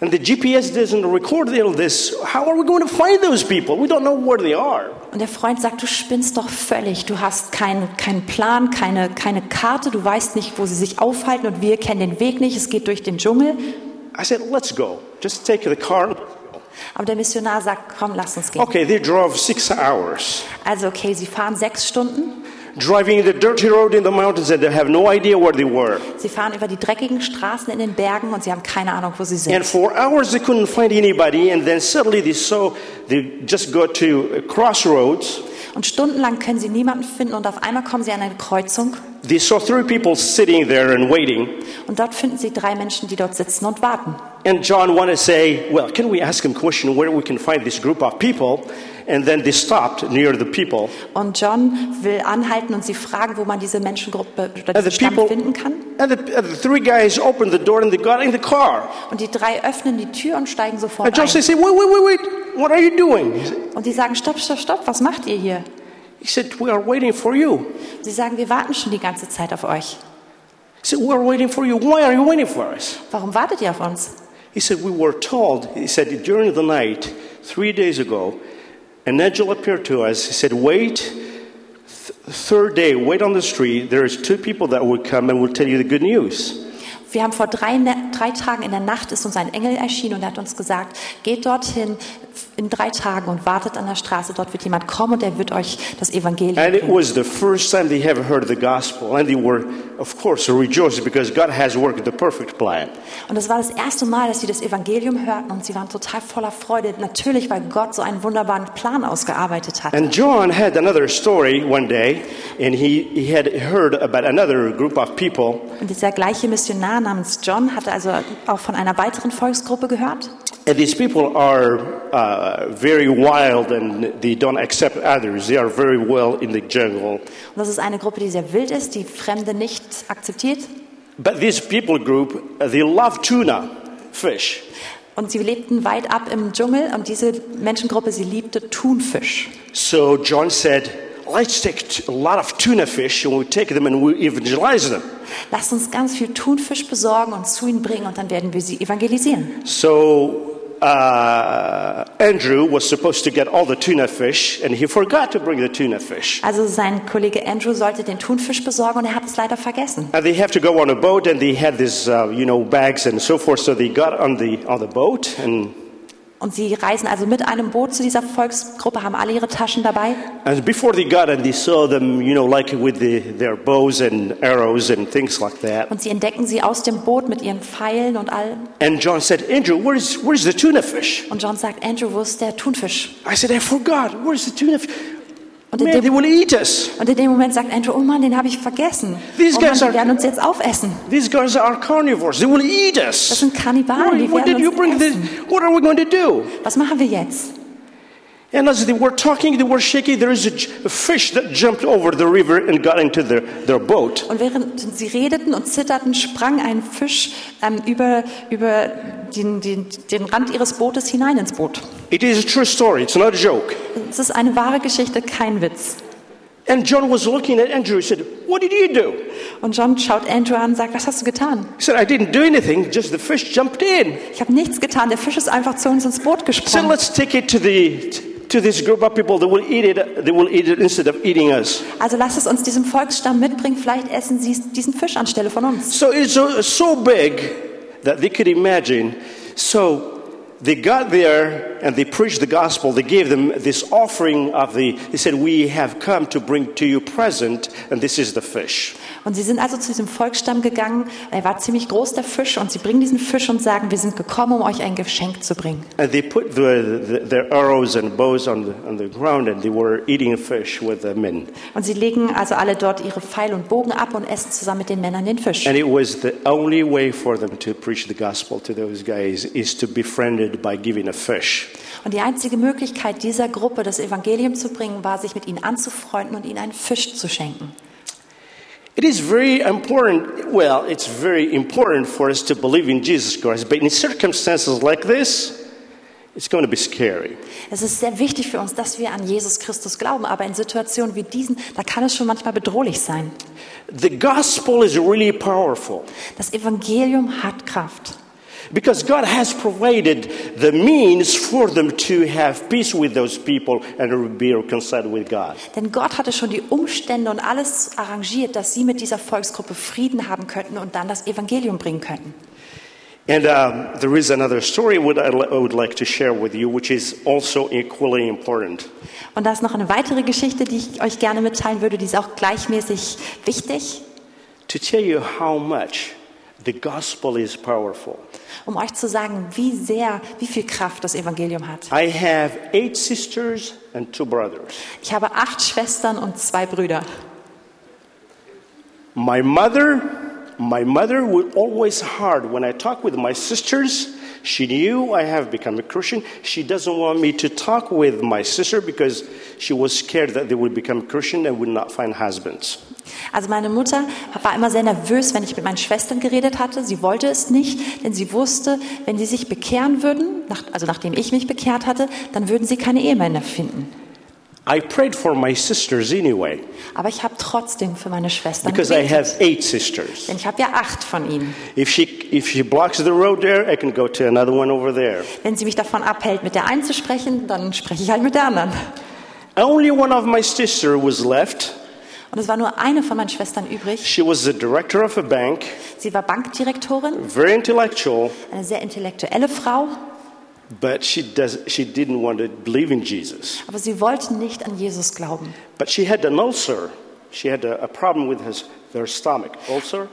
Speaker 1: And the GPS doesn't record all this. How are we going to find those people? We don't know where they are.
Speaker 2: Und der Freund sagt, du spinnst doch völlig. Du hast keinen keinen Plan, keine, keine Karte. Du weißt nicht, wo sie sich aufhalten und wir kennen den Weg nicht. Es geht durch den Dschungel.
Speaker 1: I said, let's go. Just take the car.
Speaker 2: Aber der Missionar sagt, komm, lass uns gehen.
Speaker 1: Okay, they drove six hours.
Speaker 2: Also okay, sie fahren sechs Stunden.
Speaker 1: Driving the dirty road in the mountains and they have no idea where they were.
Speaker 2: Sie fahren über die dreckigen Straßen in den Bergen und sie haben keine Ahnung, wo sie
Speaker 1: And
Speaker 2: sind.
Speaker 1: for hours they couldn't find anybody. And then suddenly they saw, they just got to crossroads.
Speaker 2: Und stundenlang können sie niemanden finden und auf einmal kommen sie an eine Kreuzung
Speaker 1: They saw three people sitting there and waiting.
Speaker 2: und dort finden sie drei Menschen, die dort sitzen und warten.
Speaker 1: And John wanted to say, well, can we ask him a question where we can find this group of people? And then they stopped near the people.
Speaker 2: Und John will anhalten und sie fragen, wo man diese Menschengruppe oder
Speaker 1: And
Speaker 2: diesen Stamm
Speaker 1: people,
Speaker 2: finden kann.
Speaker 1: and the, and the three guys opened the door and they got in the car.
Speaker 2: Und die drei öffnen die Tür und steigen sofort
Speaker 1: And John
Speaker 2: ein.
Speaker 1: says, wait, wait, wait, wait. What are you doing?
Speaker 2: Und sie sagen, stopp, stopp, stopp, was macht ihr hier?
Speaker 1: He said, we are waiting for you.
Speaker 2: Sie sagen, wir warten schon die ganze Zeit auf euch.
Speaker 1: He said, we are waiting for you. Why are you waiting for us?
Speaker 2: Warum wartet ihr auf uns?
Speaker 1: He said, we were told, he said, during the night, three days ago, an angel appeared to us. He said, wait, th- third day, wait on the street. There's two people that will come and will tell you the good news.
Speaker 2: Wir haben vor drei, Ne- drei Tagen in der Nacht ist uns ein Engel erschienen und er hat uns gesagt, geht dorthin in drei Tagen und wartet an der Straße. Dort wird jemand kommen und er wird euch das Evangelium
Speaker 1: And it was the first time they ever heard the gospel. And they were, of course, rejoicing because God has worked the perfect plan.
Speaker 2: Und es war das erste Mal, dass sie das Evangelium hörten und sie waren total voller Freude. Natürlich, weil Gott so einen wunderbaren Plan ausgearbeitet hat.
Speaker 1: And John had another story one day, and he, he had heard about another group of people.
Speaker 2: Und dieser gleiche Missionar namens John hatte also auch von einer weiteren Volksgruppe gehört.
Speaker 1: And these people are uh, very wild and they don't accept others. They are very well in the jungle.
Speaker 2: Und das ist eine Gruppe, die sehr wild ist, die Fremde nicht akzeptiert.
Speaker 1: But this people group, uh, they love tuna, fish.
Speaker 2: Und sie lebten weit ab im Dschungel und diese Menschengruppe, sie liebte Thunfisch.
Speaker 1: So John said, let's take a lot of tuna fish and we take them and we evangelize them.
Speaker 2: Lasst uns ganz viel Thunfisch besorgen und zu ihnen bringen und dann werden wir sie evangelisieren.
Speaker 1: So uh, Andrew was supposed to get all the tuna fish, and he forgot to bring the tuna fish.
Speaker 2: Also sein Kollege Andrew sollte den Thunfisch besorgen und er hat es leider vergessen.
Speaker 1: And they have to go on a boat, and they had these, uh, you know, bags and so forth. So they got on the on the boat, and
Speaker 2: Und sie reisen also mit einem Boot zu dieser Volksgruppe, haben alle ihre Taschen dabei.
Speaker 1: and before they got in, they saw them, you know, like with the, their bows and arrows and things like that.
Speaker 2: Und sie entdecken sie aus dem Boot mit ihren Pfeilen und allem.
Speaker 1: And John said, Andrew, where's where's the tuna fish?
Speaker 2: Und John sagt, Andrew, wo ist der Thunfisch?
Speaker 1: I said, I forgot. Where's the tuna fish?
Speaker 2: Und in,
Speaker 1: Man,
Speaker 2: dem, und in dem Moment sagt Andrew, oh Mann, den habe ich vergessen.
Speaker 1: These
Speaker 2: Oh Mann,
Speaker 1: guys
Speaker 2: die
Speaker 1: are-
Speaker 2: werden uns jetzt aufessen.
Speaker 1: These guys are carnivores. They will eat
Speaker 2: Das
Speaker 1: us.
Speaker 2: sind Kannibalen, die werden uns
Speaker 1: this?
Speaker 2: essen.
Speaker 1: What are we going to do?
Speaker 2: Was machen wir jetzt?
Speaker 1: And as they were talking, they were shaking. There is a, fish that jumped over the river and got into their, their boat.
Speaker 2: Und während sie redeten und zitterten, sprang ein Fisch ähm, über, über den, den, den Rand ihres Bootes hinein ins Boot.
Speaker 1: It is a true story. It's not a joke.
Speaker 2: Es ist eine wahre Geschichte, kein Witz.
Speaker 1: And John was looking at Andrew. He said, What did you do?
Speaker 2: Und John schaut Andrew an und sagt, was hast du getan?
Speaker 1: He said, I didn't do anything. Just the fish jumped in.
Speaker 2: Ich habe nichts getan, der Fisch ist einfach zu uns ins Boot
Speaker 1: He said,
Speaker 2: gesprungen.
Speaker 1: Let's take it to the to this group of people. They will eat it. They will eat it instead of eating us.
Speaker 2: Also lasst es uns diesem Volksstamm mitbringen, vielleicht essen sie diesen Fisch anstelle von uns.
Speaker 1: So it's so, so big that they could imagine. So they got there and they preached the gospel. They gave them this offering of the, they said, We have come to bring to you present, and this is the fish.
Speaker 2: Und sie sind also zu diesem Volksstamm gegangen. Er war ziemlich groß, der Fisch, und sie bringen diesen Fisch und sagen, wir sind gekommen, um euch ein Geschenk zu bringen.
Speaker 1: And they put the, the, their arrows and bows on the, on the ground, and they were eating fish with the men.
Speaker 2: Und sie legen also alle dort ihre Pfeil und Bogen ab und essen zusammen mit den Männern den Fisch.
Speaker 1: And it was the only way for them to preach the gospel to those guys is to befriend it by giving a fish.
Speaker 2: Und die einzige Möglichkeit dieser Gruppe, das Evangelium zu bringen, war, sich mit ihnen anzufreunden und ihnen einen Fisch zu schenken.
Speaker 1: It is very important, well, it's very important for us to believe in Jesus Christ, but in circumstances like this, it's going to be scary.
Speaker 2: Es ist sehr wichtig für uns, dass wir an Jesus Christus glauben, aber in Situationen wie diesen, da kann es schon manchmal bedrohlich sein.
Speaker 1: The gospel is really powerful
Speaker 2: Das Evangelium hat Kraft.
Speaker 1: Because God has provided the means for them to have peace with those people and be reconciled with God.
Speaker 2: Denn Gott hatte schon die Umstände und alles arrangiert, dass sie mit dieser Volksgruppe Frieden haben könnten und dann das Evangelium bringen könnten.
Speaker 1: And um, there is another story what I would like to share with you, which is also equally important.
Speaker 2: Und da ist noch eine weitere Geschichte, die ich euch gerne mitteilen würde, die ist auch gleichmäßig wichtig,
Speaker 1: To tell you how much the gospel is powerful.
Speaker 2: um euch zu sagen, wie sehr, wie viel Kraft das Evangelium hat.
Speaker 1: I have eight sisters and two brothers.
Speaker 2: Ich habe acht Schwestern und zwei Brüder.
Speaker 1: My mother, my mother would always hard when I talk with my sisters. She knew I have become a Christian. She doesn't want me to talk with my sister because she was scared that they would become Christian and would not find husbands.
Speaker 2: Also meine Mutter war immer sehr nervös, wenn ich mit meinen Schwestern geredet hatte. Sie wollte es nicht, denn sie wusste, wenn sie sich bekehren würden, also nachdem ich mich bekehrt hatte, dann würden sie keine Ehemänner finden.
Speaker 1: I prayed for my sisters anyway
Speaker 2: Aber ich habe trotzdem für meine Schwestern
Speaker 1: because I
Speaker 2: gebetet.
Speaker 1: have eight sisters.
Speaker 2: Denn ich habe ja acht von ihnen.
Speaker 1: If she if she blocks the road there, I can go to another one over there.
Speaker 2: Wenn sie mich davon abhält, mit der einen zu sprechen, dann spreche ich halt mit der anderen.
Speaker 1: Only one of my sister was left.
Speaker 2: Und es war nur eine von meinen Schwestern übrig.
Speaker 1: She was the director of a bank,
Speaker 2: Sie war Bankdirektorin,
Speaker 1: very intellectual,
Speaker 2: eine sehr intellektuelle Frau,
Speaker 1: but she does she didn't want to believe in Jesus.
Speaker 2: aber sie wollte nicht an Jesus glauben.
Speaker 1: But she had an ulcer. She had a, a problem with his, her stomach. Ulcer?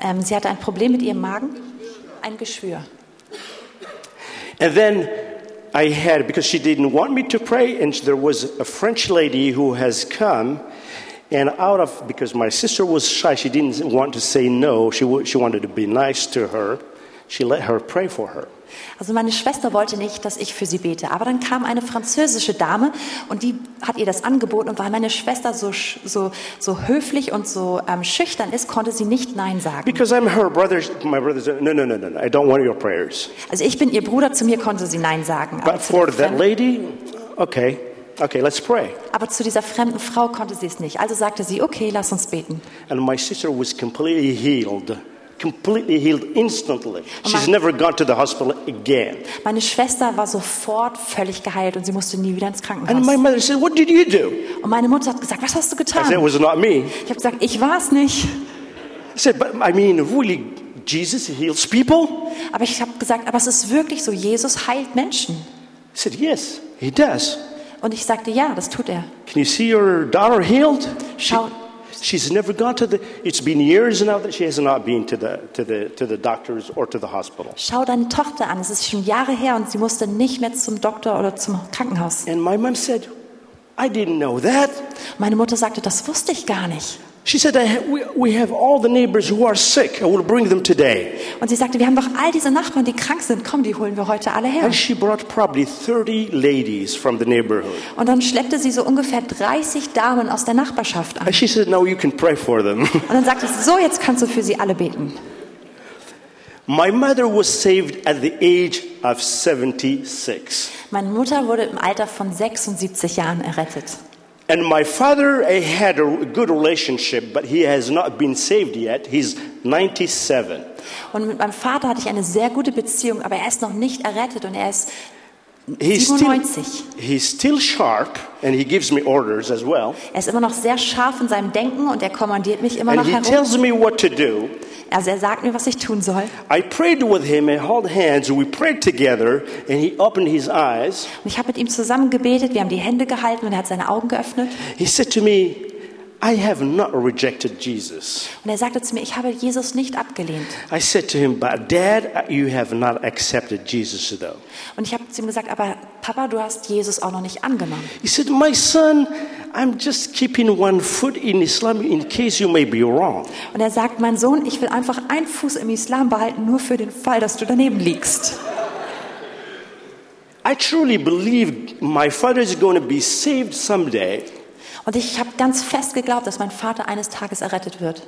Speaker 2: Ähm, sie hatte ein Problem mit ihrem Magen, ein Geschwür.
Speaker 1: And then I had, because she didn't want me to pray, and there was a French lady who has come, and out of, because my sister was shy, she didn't want to say no, she, she wanted to be nice to her, she let her pray for her.
Speaker 2: Also meine Schwester wollte nicht, dass ich für sie bete. Aber dann kam eine französische Dame und die hat ihr das angeboten. Und weil meine Schwester so, so, so höflich und so ähm, schüchtern ist, konnte sie nicht Nein sagen.
Speaker 1: Because I'm her brother, my brother said, no, no, no, no, I don't want your prayers.
Speaker 2: Also ich bin ihr Bruder, zu mir konnte sie Nein sagen. Aber
Speaker 1: But
Speaker 2: zu,
Speaker 1: for that
Speaker 2: fremden,
Speaker 1: lady, okay, okay, let's pray.
Speaker 2: aber zu dieser fremden Frau konnte sie es nicht. Also sagte sie, okay, lass uns beten.
Speaker 1: And my sister was completely healed, completely healed instantly. She's never gone to the hospital again.
Speaker 2: Meine Schwester war sofort völlig geheilt und sie musste nie wieder ins
Speaker 1: And
Speaker 2: Krankenhaus.
Speaker 1: my mother said, What did you do?
Speaker 2: Und meine Mutter hat gesagt, was hast du
Speaker 1: I said, It
Speaker 2: getan?
Speaker 1: was not me.
Speaker 2: Ich habe gesagt, ich war es nicht.
Speaker 1: I said, But I mean, really, Jesus heals people?
Speaker 2: Aber ich habe gesagt, aber es ist wirklich so, Jesus heilt Menschen.
Speaker 1: I said, Yes, he does.
Speaker 2: Und ich sagte, ja, das tut er.
Speaker 1: Can you see your daughter healed?
Speaker 2: Schau,
Speaker 1: she's never gone to the, it's been years now that she has not been to the, to the, to the doctors or to the hospital.
Speaker 2: schau deine Tochter an. Es ist schon Jahre her und sie musste nicht mehr zum Doktor oder zum Krankenhaus.
Speaker 1: And my mom said, I didn't know that.
Speaker 2: Meine Mutter sagte, das wusste ich gar nicht.
Speaker 1: She said, we have all the neighbors who are sick. I will bring them today.
Speaker 2: Und sie sagte, wir haben doch all diese Nachbarn, die krank sind. Komm, die holen wir heute alle her.
Speaker 1: And she brought probably 30 ladies from the neighborhood.
Speaker 2: Und dann schleppte sie so ungefähr 30 Damen aus der Nachbarschaft an.
Speaker 1: And she said, Now you can pray for them. *laughs*
Speaker 2: Und dann sagte sie, so, jetzt kannst du für sie alle beten.
Speaker 1: My mother was saved at the age of 76.
Speaker 2: Meine Mutter wurde im Alter von 76 Jahren errettet.
Speaker 1: And my father eh, had a good relationship, but he has not been saved yet. He's 97.
Speaker 2: Und mit meinem Vater hatte ich eine sehr gute Beziehung, aber er ist noch nicht errettet und er ist
Speaker 1: He's still,
Speaker 2: 97.
Speaker 1: he's still sharp, and he gives me orders as well.
Speaker 2: Er ist immer noch sehr scharf in seinem Denken und er kommandiert mich immer
Speaker 1: And
Speaker 2: noch
Speaker 1: he
Speaker 2: herum.
Speaker 1: tells me what to do.
Speaker 2: Also er sagt mir, was ich tun soll.
Speaker 1: I prayed with him and held hands. We prayed together, and he opened his eyes.
Speaker 2: Und ich habe mit ihm zusammen gebetet, wir haben die Hände gehalten und er hat seine Augen geöffnet.
Speaker 1: He said to me, I have not rejected Jesus.
Speaker 2: Und er sagte zu mir, ich habe Jesus nicht abgelehnt.
Speaker 1: I said to him, But dad, you have not accepted Jesus though.
Speaker 2: Und ich habe zu ihm gesagt, aber Papa, du hast Jesus auch noch nicht angenommen.
Speaker 1: He said, My son, I'm just keeping one foot in Islam in case you may be wrong.
Speaker 2: Und er sagt, mein Sohn, ich will einfach einen Fuß im Islam behalten, nur für den Fall, dass du daneben liegst.
Speaker 1: I truly believe my father is going to be saved someday.
Speaker 2: Und ich habe ganz fest geglaubt, dass mein Vater eines Tages errettet wird.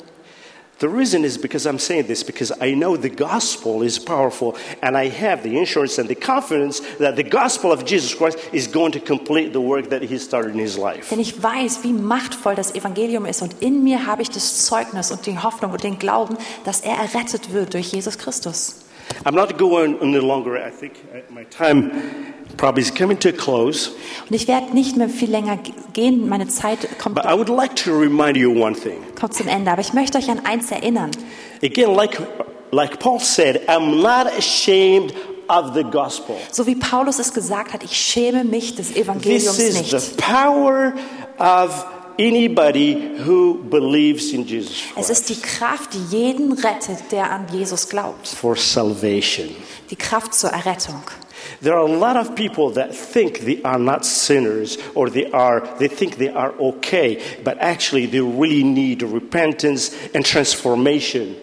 Speaker 1: The reason is because I'm saying this because I know the gospel is powerful and I have the insurance and the confidence that the gospel of Jesus Christ is going to complete the work that he started in his life.
Speaker 2: Denn ich weiß, wie machtvoll das Evangelium ist. Und in mir habe ich das Zeugnis und die Hoffnung und den Glauben, dass er errettet wird durch Jesus Christus.
Speaker 1: I'm not going any longer. I think my time probably is coming to a close.
Speaker 2: Und ich werde nicht mehr viel länger gehen. Meine Zeit kommt,
Speaker 1: But I would like to remind you one thing.
Speaker 2: kommt zum Ende. Aber ich möchte euch an eins erinnern.
Speaker 1: Again, like, like Paul said, I'm not ashamed of the gospel.
Speaker 2: So wie Paulus es gesagt hat, ich schäme mich des
Speaker 1: This
Speaker 2: Evangeliums
Speaker 1: is
Speaker 2: nicht.
Speaker 1: the power of anybody who believes in Jesus
Speaker 2: Es ist die
Speaker 1: Christ
Speaker 2: Kraft, die jeden rettet, der an Jesus glaubt.
Speaker 1: for salvation.
Speaker 2: Die Kraft zur Errettung.
Speaker 1: There are a lot of people that think they are not sinners or they are they think they are okay, but actually they really need repentance and transformation.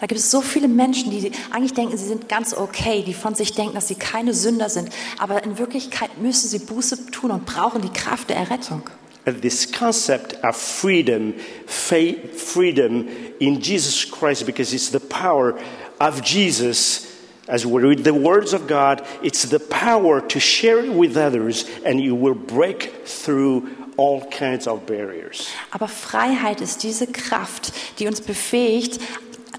Speaker 2: Da gibt es so viele Menschen, die eigentlich denken, sie sind ganz okay, die von sich denken, dass sie keine Sünder sind. Aber in Wirklichkeit müssen sie Buße tun und brauchen die Kraft der Errettung.
Speaker 1: And this concept of freedom, faith, freedom in Jesus Christ, because it's the power of Jesus. As we read the words of God, it's the power to share it with others, and you will break through all kinds of barriers.
Speaker 2: Aber Freiheit ist diese Kraft, die uns befähigt,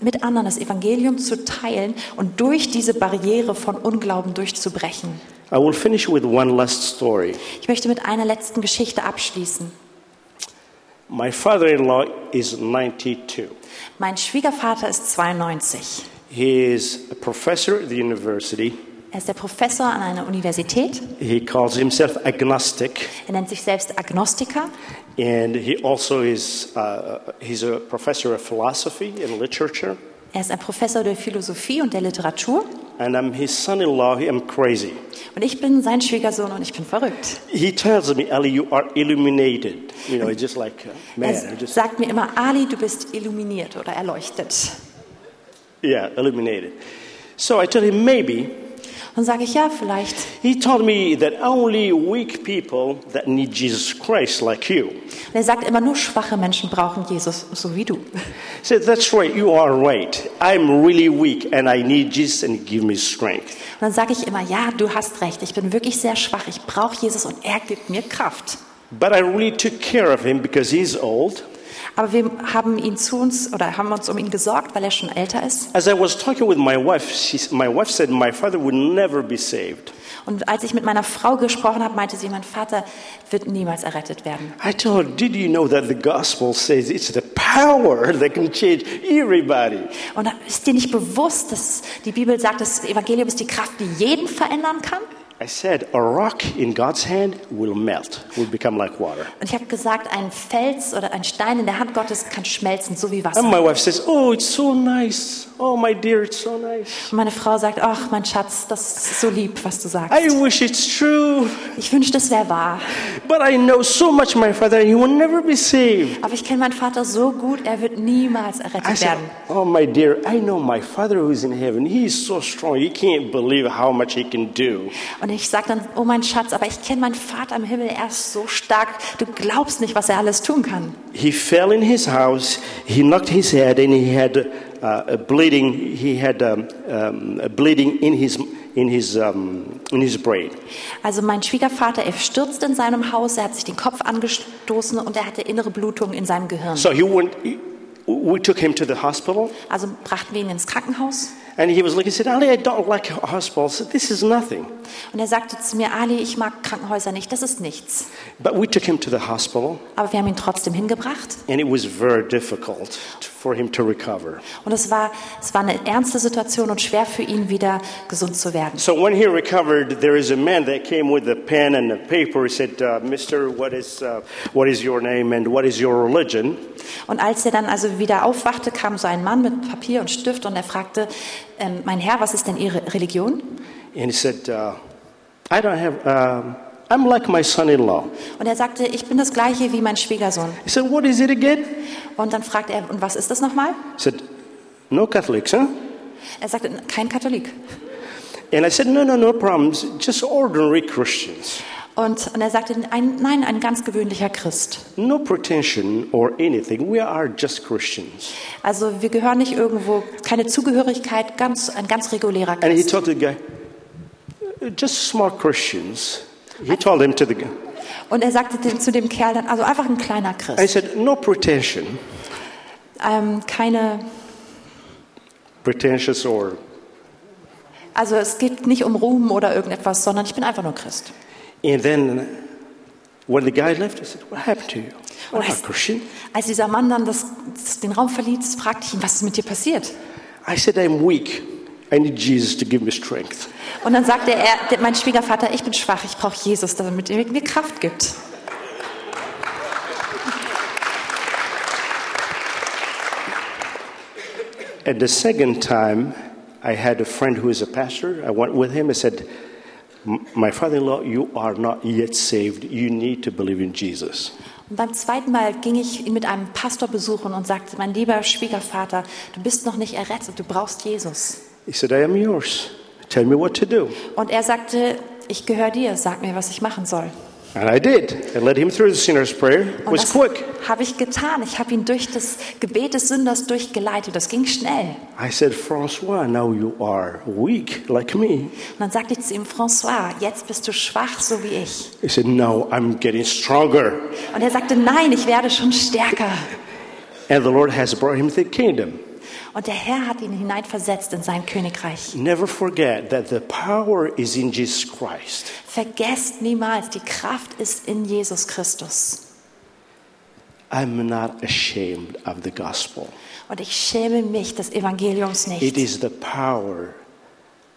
Speaker 2: mit anderen das Evangelium zu teilen und durch diese Barriere von Unglauben durchzubrechen.
Speaker 1: I will finish with one last story.
Speaker 2: Ich möchte mit einer letzten Geschichte abschließen.
Speaker 1: My father in law is 92.
Speaker 2: Mein Schwiegervater ist 92.
Speaker 1: He is a professor at the university.
Speaker 2: Er ist der Professor an einer Universität.
Speaker 1: He calls himself agnostic,
Speaker 2: Er nennt sich selbst Agnostiker.
Speaker 1: and he also is uh, he's a professor of philosophy and literature.
Speaker 2: Er ist ein Professor der Philosophie und der Literatur.
Speaker 1: And I'm his son-in-law. I'm crazy.
Speaker 2: Und ich bin sein Schwiegersohn und ich bin verrückt.
Speaker 1: He tells me, "Ali, you are illuminated." You know, just like man,
Speaker 2: Er sagt mir immer, Ali, du bist illuminiert oder erleuchtet.
Speaker 1: Yeah, illuminated. So I tell him maybe.
Speaker 2: Und sage ich, ja, vielleicht.
Speaker 1: He told me that only weak people that need Jesus Christ, like you.
Speaker 2: Und er sagt immer, nur schwache Menschen brauchen Jesus, so wie du.
Speaker 1: Said, That's right, you are right. I'm really weak and I need Jesus and give me strength.
Speaker 2: Und dann sage ich immer, ja, du hast recht, ich bin wirklich sehr schwach, ich brauche Jesus und er gibt mir Kraft.
Speaker 1: But I really took care of him because he's old.
Speaker 2: Aber wir haben ihn zu uns oder haben uns um ihn gesorgt, weil er schon älter ist.
Speaker 1: As I was talking with my wife, she, my wife said, My father would never be saved.
Speaker 2: Und als ich mit meiner Frau gesprochen habe, meinte sie, mein Vater wird niemals errettet werden.
Speaker 1: I told her, Did you know that the gospel says it's the power that can change everybody?
Speaker 2: Und ist dir nicht bewusst, dass die Bibel sagt, das Evangelium ist die Kraft, die jeden verändern kann?
Speaker 1: I said, A rock in God's hand will melt, will become like water.
Speaker 2: Und ich habe gesagt, ein Fels oder ein Stein in der Hand Gottes kann schmelzen, so wie
Speaker 1: And
Speaker 2: Wasser.
Speaker 1: my wife says, Oh, it's so nice. Oh, my dear, it's so nice.
Speaker 2: Und meine Frau sagt, ach, mein Schatz, das ist so lieb, was du sagst.
Speaker 1: I wish it's true.
Speaker 2: Ich wünschte, es wäre wahr.
Speaker 1: But I know so much my father, he will never be saved.
Speaker 2: Aber ich kenne meinen Vater so gut, er wird niemals
Speaker 1: I
Speaker 2: errettet
Speaker 1: said,
Speaker 2: werden.
Speaker 1: Oh, my dear, I know my father who is in heaven. He is so strong. You can't believe how much he can do.
Speaker 2: Und ich sage dann, oh mein Schatz, aber ich kenne meinen Vater im Himmel, er ist so stark, du glaubst nicht, was er alles tun kann.
Speaker 1: He fell in his house, he knocked his head, and he had uh, a bleeding. He had um, um, a bleeding in his, in, his, um, in his brain.
Speaker 2: Also mein Schwiegervater, er stürzt in seinem Haus, er hat sich den Kopf angestoßen und er hatte innere Blutung in seinem Gehirn.
Speaker 1: So he went, we took him to the hospital,
Speaker 2: Also brachten wir ihn ins Krankenhaus
Speaker 1: and he was like, he said, Ali, I don't like hospitals. This is nothing.
Speaker 2: und er sagte zu mir, Ali, ich mag Krankenhäuser nicht, das ist nichts.
Speaker 1: But we took him to the hospital,
Speaker 2: Aber wir haben ihn trotzdem hingebracht
Speaker 1: and it was very difficult for him to recover.
Speaker 2: Und es war, es war eine ernste Situation und schwer für ihn, wieder gesund zu werden.
Speaker 1: So when he recovered, there is a man that came with a pen and a paper. He said, uh, "Mister, what is uh, what is your name and what is your religion?"
Speaker 2: Und als er dann also wieder aufwachte, kam so ein Mann mit Papier und Stift und er fragte, ähm, mein Herr, was ist denn Ihre Religion?
Speaker 1: And he said, uh, "I don't have. I'm like my son-in-law."
Speaker 2: Und er sagte, ich bin das gleiche wie mein Schwiegersohn.
Speaker 1: He said, "What is it again?"
Speaker 2: Und dann fragte er, und was ist das nochmal?
Speaker 1: He said, "No Catholics, huh?"
Speaker 2: Er sagte, kein Katholik.
Speaker 1: And I said, "No, no, no problems. Just ordinary Christians."
Speaker 2: Und, und er sagte, ein, nein, ein ganz gewöhnlicher Christ.
Speaker 1: No pretension or anything. We are just Christians.
Speaker 2: Also wir gehören nicht irgendwo, keine Zugehörigkeit, ganz, ein ganz regulärer
Speaker 1: And he
Speaker 2: Christ.
Speaker 1: told the guy, just smart Christians. He told him to the guy.
Speaker 2: Und er sagte zu dem Kerl dann, also einfach ein kleiner
Speaker 1: I
Speaker 2: Christ.
Speaker 1: said, no pretension,
Speaker 2: Ähm, keine,
Speaker 1: pretentious or.
Speaker 2: also es geht nicht um Ruhm oder irgendetwas, sondern ich bin einfach nur Christ.
Speaker 1: And then when the guy left, I said, what happened to you? I'm
Speaker 2: als,
Speaker 1: Christian.
Speaker 2: als dieser Mann dann das, das, den Raum verließ, fragte ich ihn, was ist mit dir passiert?
Speaker 1: I said, I'm weak. I need Jesus to give me strength.
Speaker 2: Und dann sagte er, mein Schwiegervater, ich bin schwach, ich brauche Jesus, damit er mir Kraft gibt.
Speaker 1: And the second time, I had a friend who is a pastor. I went with him. I said, "M- My father in law, you are not yet saved. You need to believe in Jesus.
Speaker 2: Und beim zweiten Mal ging ich ihn mit einem Pastor besuchen und sagte, mein lieber Schwiegervater, du bist noch nicht errettet, du brauchst Jesus.
Speaker 1: He said, I am yours. Tell me what to do.
Speaker 2: Und er sagte, ich gehöre dir, sag mir, was ich machen soll.
Speaker 1: And I did. I led him through the sinner's prayer. It
Speaker 2: Und
Speaker 1: was quick.
Speaker 2: habe ich getan. Ich habe ihn durch das Gebet des Sünders durchgeleitet. Das ging schnell.
Speaker 1: I said, Francois, now you are weak like me.
Speaker 2: Und dann sagte ich zu ihm, François, jetzt bist du schwach, so wie ich.
Speaker 1: He said, No, I'm getting stronger.
Speaker 2: Und er sagte, nein, ich werde schon stärker.
Speaker 1: And the Lord has brought him the kingdom.
Speaker 2: Und der Herr hat ihn hineinversetzt in sein Königreich.
Speaker 1: Never forget that the power is in Jesus Christ.
Speaker 2: Vergesst niemals, die Kraft ist in Jesus Christus.
Speaker 1: I'm not ashamed of the gospel.
Speaker 2: Und ich schäme mich des Evangeliums nicht.
Speaker 1: is the power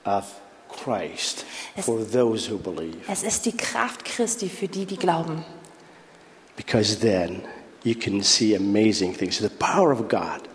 Speaker 1: of Christ for those who believe.
Speaker 2: Es ist die Kraft Christi für die, die glauben.
Speaker 1: Because then you can see amazing things. The power of God.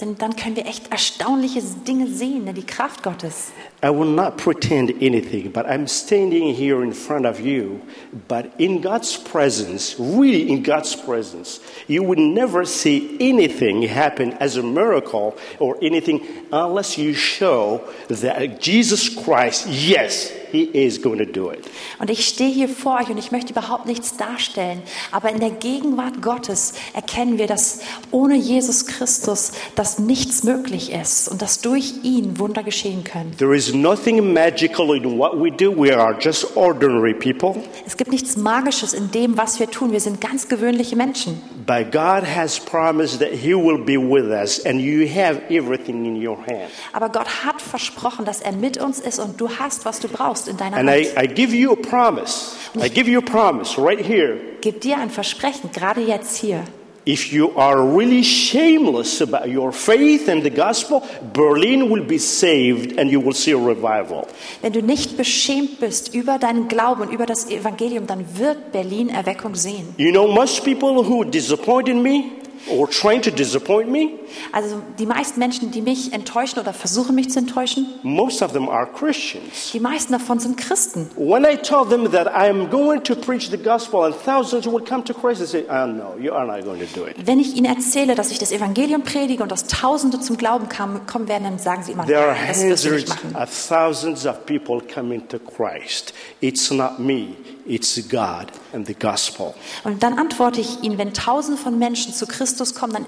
Speaker 2: Denn dann können wir echt erstaunliche Dinge sehen, die Kraft Gottes.
Speaker 1: I will not pretend anything, but I'm standing here in front of you. But in God's presence, really in God's presence, you would never see anything happen as a miracle or anything unless you show that Jesus Christ, yes, He is going to do it.
Speaker 2: Und ich stehe hier vor euch und ich möchte überhaupt nichts darstellen. Aber in der Gegenwart Gottes erkennen wir, dass ohne Jesus Christus das nichts möglich ist und dass durch ihn Wunder geschehen können.
Speaker 1: There is nothing magical in what we do. We are just ordinary people.
Speaker 2: Es gibt nichts Magisches in dem, was wir tun. Wir sind ganz gewöhnliche Menschen.
Speaker 1: But God has promised that He will be with us, and you have everything in your hand.
Speaker 2: Aber Gott hat versprochen, dass er mit uns ist und du hast, was du brauchst in deiner
Speaker 1: And I,
Speaker 2: Hand.
Speaker 1: I give you a promise. I give you a promise right here.
Speaker 2: Gib dir ein Versprechen, gerade jetzt hier.
Speaker 1: If you are really shameless about your faith and the gospel, Berlin will be saved and you will see a revival.
Speaker 2: Wenn du nicht beschämt bist über deinen Glauben und über das Evangelium, dann wird Berlin Erweckung sehen.
Speaker 1: You know, most people who disappointed me or trying to disappoint me,
Speaker 2: Also die meisten Menschen, die mich enttäuschen oder versuchen mich zu enttäuschen,
Speaker 1: most of them are Christians.
Speaker 2: die meisten davon sind Christen.
Speaker 1: When I tell them that I am going to preach the gospel and thousands will come to Christ, they say, oh, no, you are not going to do it.
Speaker 2: Wenn ich ihnen erzähle, dass ich das Evangelium predige und dass Tausende zum Glauben kommen werden, dann sagen sie immer,
Speaker 1: There are
Speaker 2: das wirst du
Speaker 1: hundreds
Speaker 2: nicht machen.
Speaker 1: of thousands of people coming to Christ. It's not me, it's God and the gospel.
Speaker 2: Und dann antworte ich ihnen, wenn Tausende von Menschen zu Christus kommen, dann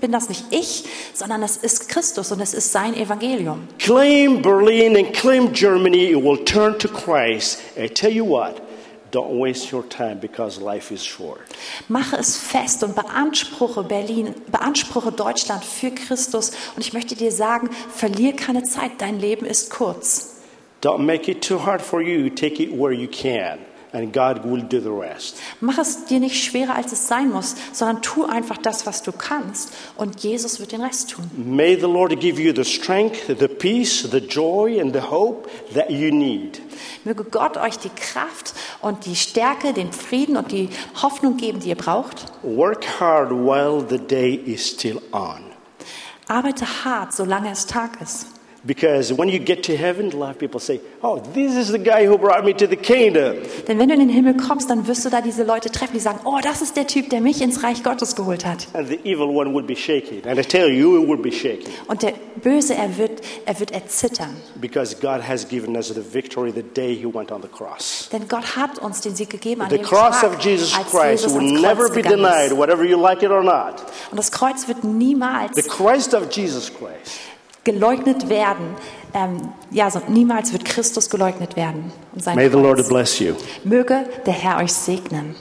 Speaker 2: bin das nicht ich, sondern es ist Christus und es ist sein Evangelium.
Speaker 1: Claim Berlin and claim Germany, it will turn to Christ. I tell you what, don't waste your time because life is short.
Speaker 2: Mache es fest und beanspruche Berlin, beanspruche Deutschland für Christus. Und ich möchte dir sagen, verlier keine Zeit, dein Leben ist kurz.
Speaker 1: Don't make it too hard for you. Take it where you can. And God will do the rest.
Speaker 2: Mach es dir nicht schwerer, als es sein muss, sondern tu einfach das, was du kannst und Jesus wird den Rest tun.
Speaker 1: May the Lord give you the strength, the peace, the joy, and the hope that you need.
Speaker 2: Möge Gott euch die Kraft und die Stärke, den Frieden und die Hoffnung geben, die ihr braucht.
Speaker 1: Work hard while the day is still on.
Speaker 2: Arbeite hart, solange es Tag ist.
Speaker 1: Because when you get to heaven, a lot of people say, Oh, this is the guy who brought me to the kingdom.
Speaker 2: Denn wenn du in den Himmel kommst, dann wirst du da diese Leute treffen, die sagen, oh, das ist der Typ, der mich ins Reich Gottes geholt hat.
Speaker 1: And the evil one will be shaking. And I tell you, you will be shaking.
Speaker 2: Und der Böse, er wird, er wird erzittern.
Speaker 1: Because God has given us the victory the day he went on the cross.
Speaker 2: Denn Gott hat uns den Sieg gegeben an
Speaker 1: The
Speaker 2: dem
Speaker 1: cross
Speaker 2: Tag,
Speaker 1: of Jesus
Speaker 2: als
Speaker 1: Christ
Speaker 2: Jesus
Speaker 1: will never be denied,
Speaker 2: ist.
Speaker 1: whether you like it or not.
Speaker 2: Und das Kreuz wird niemals
Speaker 1: The Christ of Jesus Christ
Speaker 2: geleugnet werden. Ähm, ja, so, niemals wird Christus geleugnet werden. Und sein
Speaker 1: May the Lord bless you.
Speaker 2: Möge der Herr euch segnen.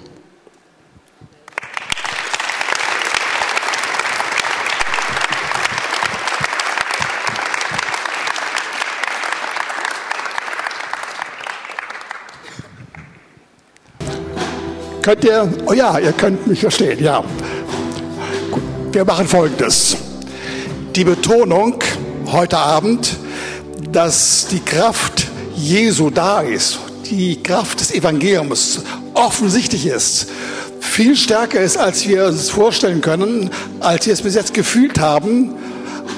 Speaker 3: Könnt ihr, oh ja, ihr könnt mich verstehen, ja. Gut, wir machen folgendes. Die Betonung heute Abend, dass die Kraft Jesu da ist, die Kraft des Evangeliums offensichtlich ist, viel stärker ist, als wir uns vorstellen können, als wir es bis jetzt gefühlt haben.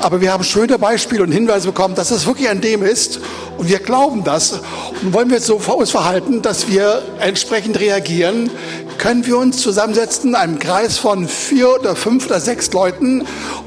Speaker 3: Aber wir haben schöne Beispiele und Hinweise bekommen, dass es wirklich an dem ist. Und wir glauben das. Und wollen wir jetzt so uns verhalten, dass wir entsprechend reagieren, können wir uns zusammensetzen in einem Kreis von vier oder fünf oder sechs Leuten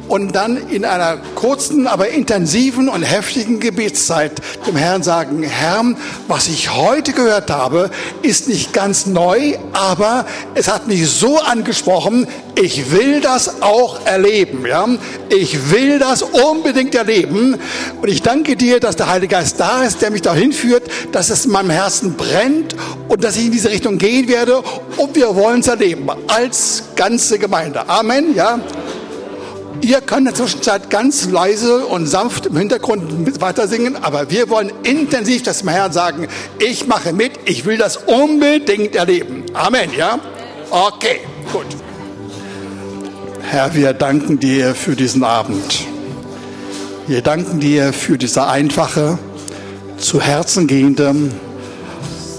Speaker 3: und dann in einer kurzen, aber intensiven und heftigen Gebetszeit dem Herrn sagen, Herr, was ich heute gehört habe, ist nicht ganz neu, aber es hat mich so angesprochen, ich will das auch erleben. Ja? Ich will das unbedingt erleben. Und ich danke dir, dass der Heilige Geist da ist, der mich dahin führt, dass es in meinem Herzen brennt und dass ich in diese Richtung gehen werde. Und wir wollen es erleben als ganze Gemeinde. Amen. Ja. Ihr könnt in der Zwischenzeit ganz leise und sanft im Hintergrund weiter singen, aber wir wollen intensiv das dem Herrn sagen, ich mache mit, ich will das unbedingt erleben. Amen, ja? Okay, gut. Herr, wir danken dir für diesen Abend. Wir danken dir für diese einfache, zu Herzen gehende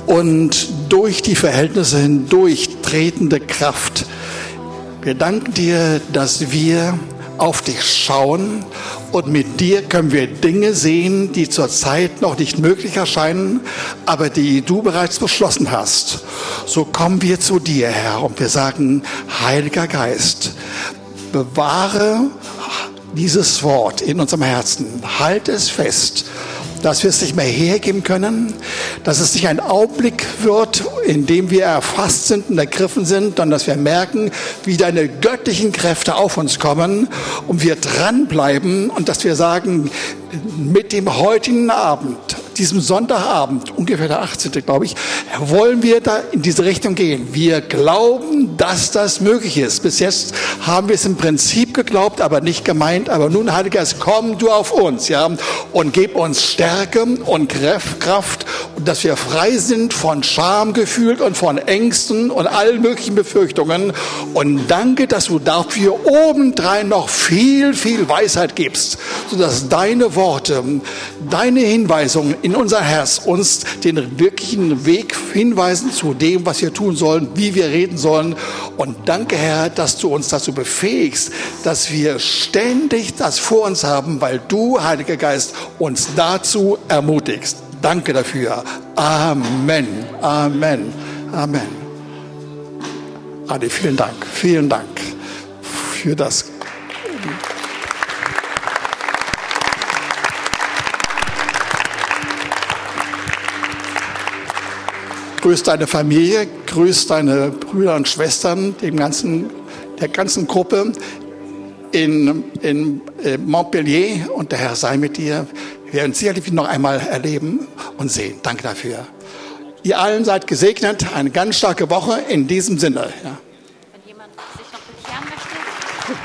Speaker 3: und durch die Verhältnisse hindurch tretende Kraft. Wir danken dir, dass wir auf dich schauen und mit dir können wir Dinge sehen, die zurzeit noch nicht möglich erscheinen, aber die du bereits beschlossen hast. So kommen wir zu dir, Herr, und wir sagen, Heiliger Geist, bewahre dieses Wort in unserem Herzen, halt es fest dass wir es nicht mehr hergeben können, dass es nicht ein Augenblick wird, in dem wir erfasst sind und ergriffen sind, sondern dass wir merken, wie deine göttlichen Kräfte auf uns kommen und wir dranbleiben und dass wir sagen, mit dem heutigen Abend, diesem Sonntagabend, ungefähr der 18. glaube ich, wollen wir da in diese Richtung gehen. Wir glauben, dass das möglich ist. Bis jetzt haben wir es im Prinzip geglaubt, aber nicht gemeint. Aber nun, Heiliger Geist, komm du auf uns, ja, und gib uns Stärke und Kraft dass wir frei sind von Schamgefühl und von Ängsten und allen möglichen Befürchtungen. Und danke, dass du dafür obendrein noch viel, viel Weisheit gibst, sodass deine Worte, deine Hinweisungen in unser Herz uns den wirklichen Weg hinweisen zu dem, was wir tun sollen, wie wir reden sollen. Und danke, Herr, dass du uns dazu befähigst, dass wir ständig das vor uns haben, weil du, Heiliger Geist, uns dazu ermutigst. Danke dafür. Amen. Amen. Amen. Adi, vielen Dank. Vielen Dank für das. Grüß deine Familie, grüß deine Brüder und Schwestern, dem ganzen, der ganzen Gruppe in, in Montpellier und der Herr sei mit dir. Wir werden uns sicherlich noch einmal erleben und sehen. Danke dafür. Ihr allen seid gesegnet. Eine ganz starke Woche in diesem Sinne. Ja.
Speaker 2: Wenn jemand sich noch bekehren möchte.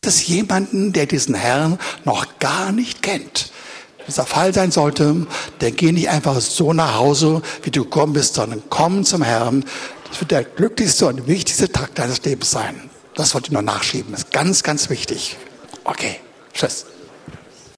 Speaker 3: Gibt es jemanden, der diesen Herrn noch gar nicht kennt? Dieser Fall sein sollte, dann geh nicht einfach so nach Hause, wie du gekommen bist, sondern komm zum Herrn. Das wird der glücklichste und wichtigste Tag deines Lebens sein. Das wollte ich noch nachschieben. Das ist ganz, ganz wichtig. Okay, tschüss.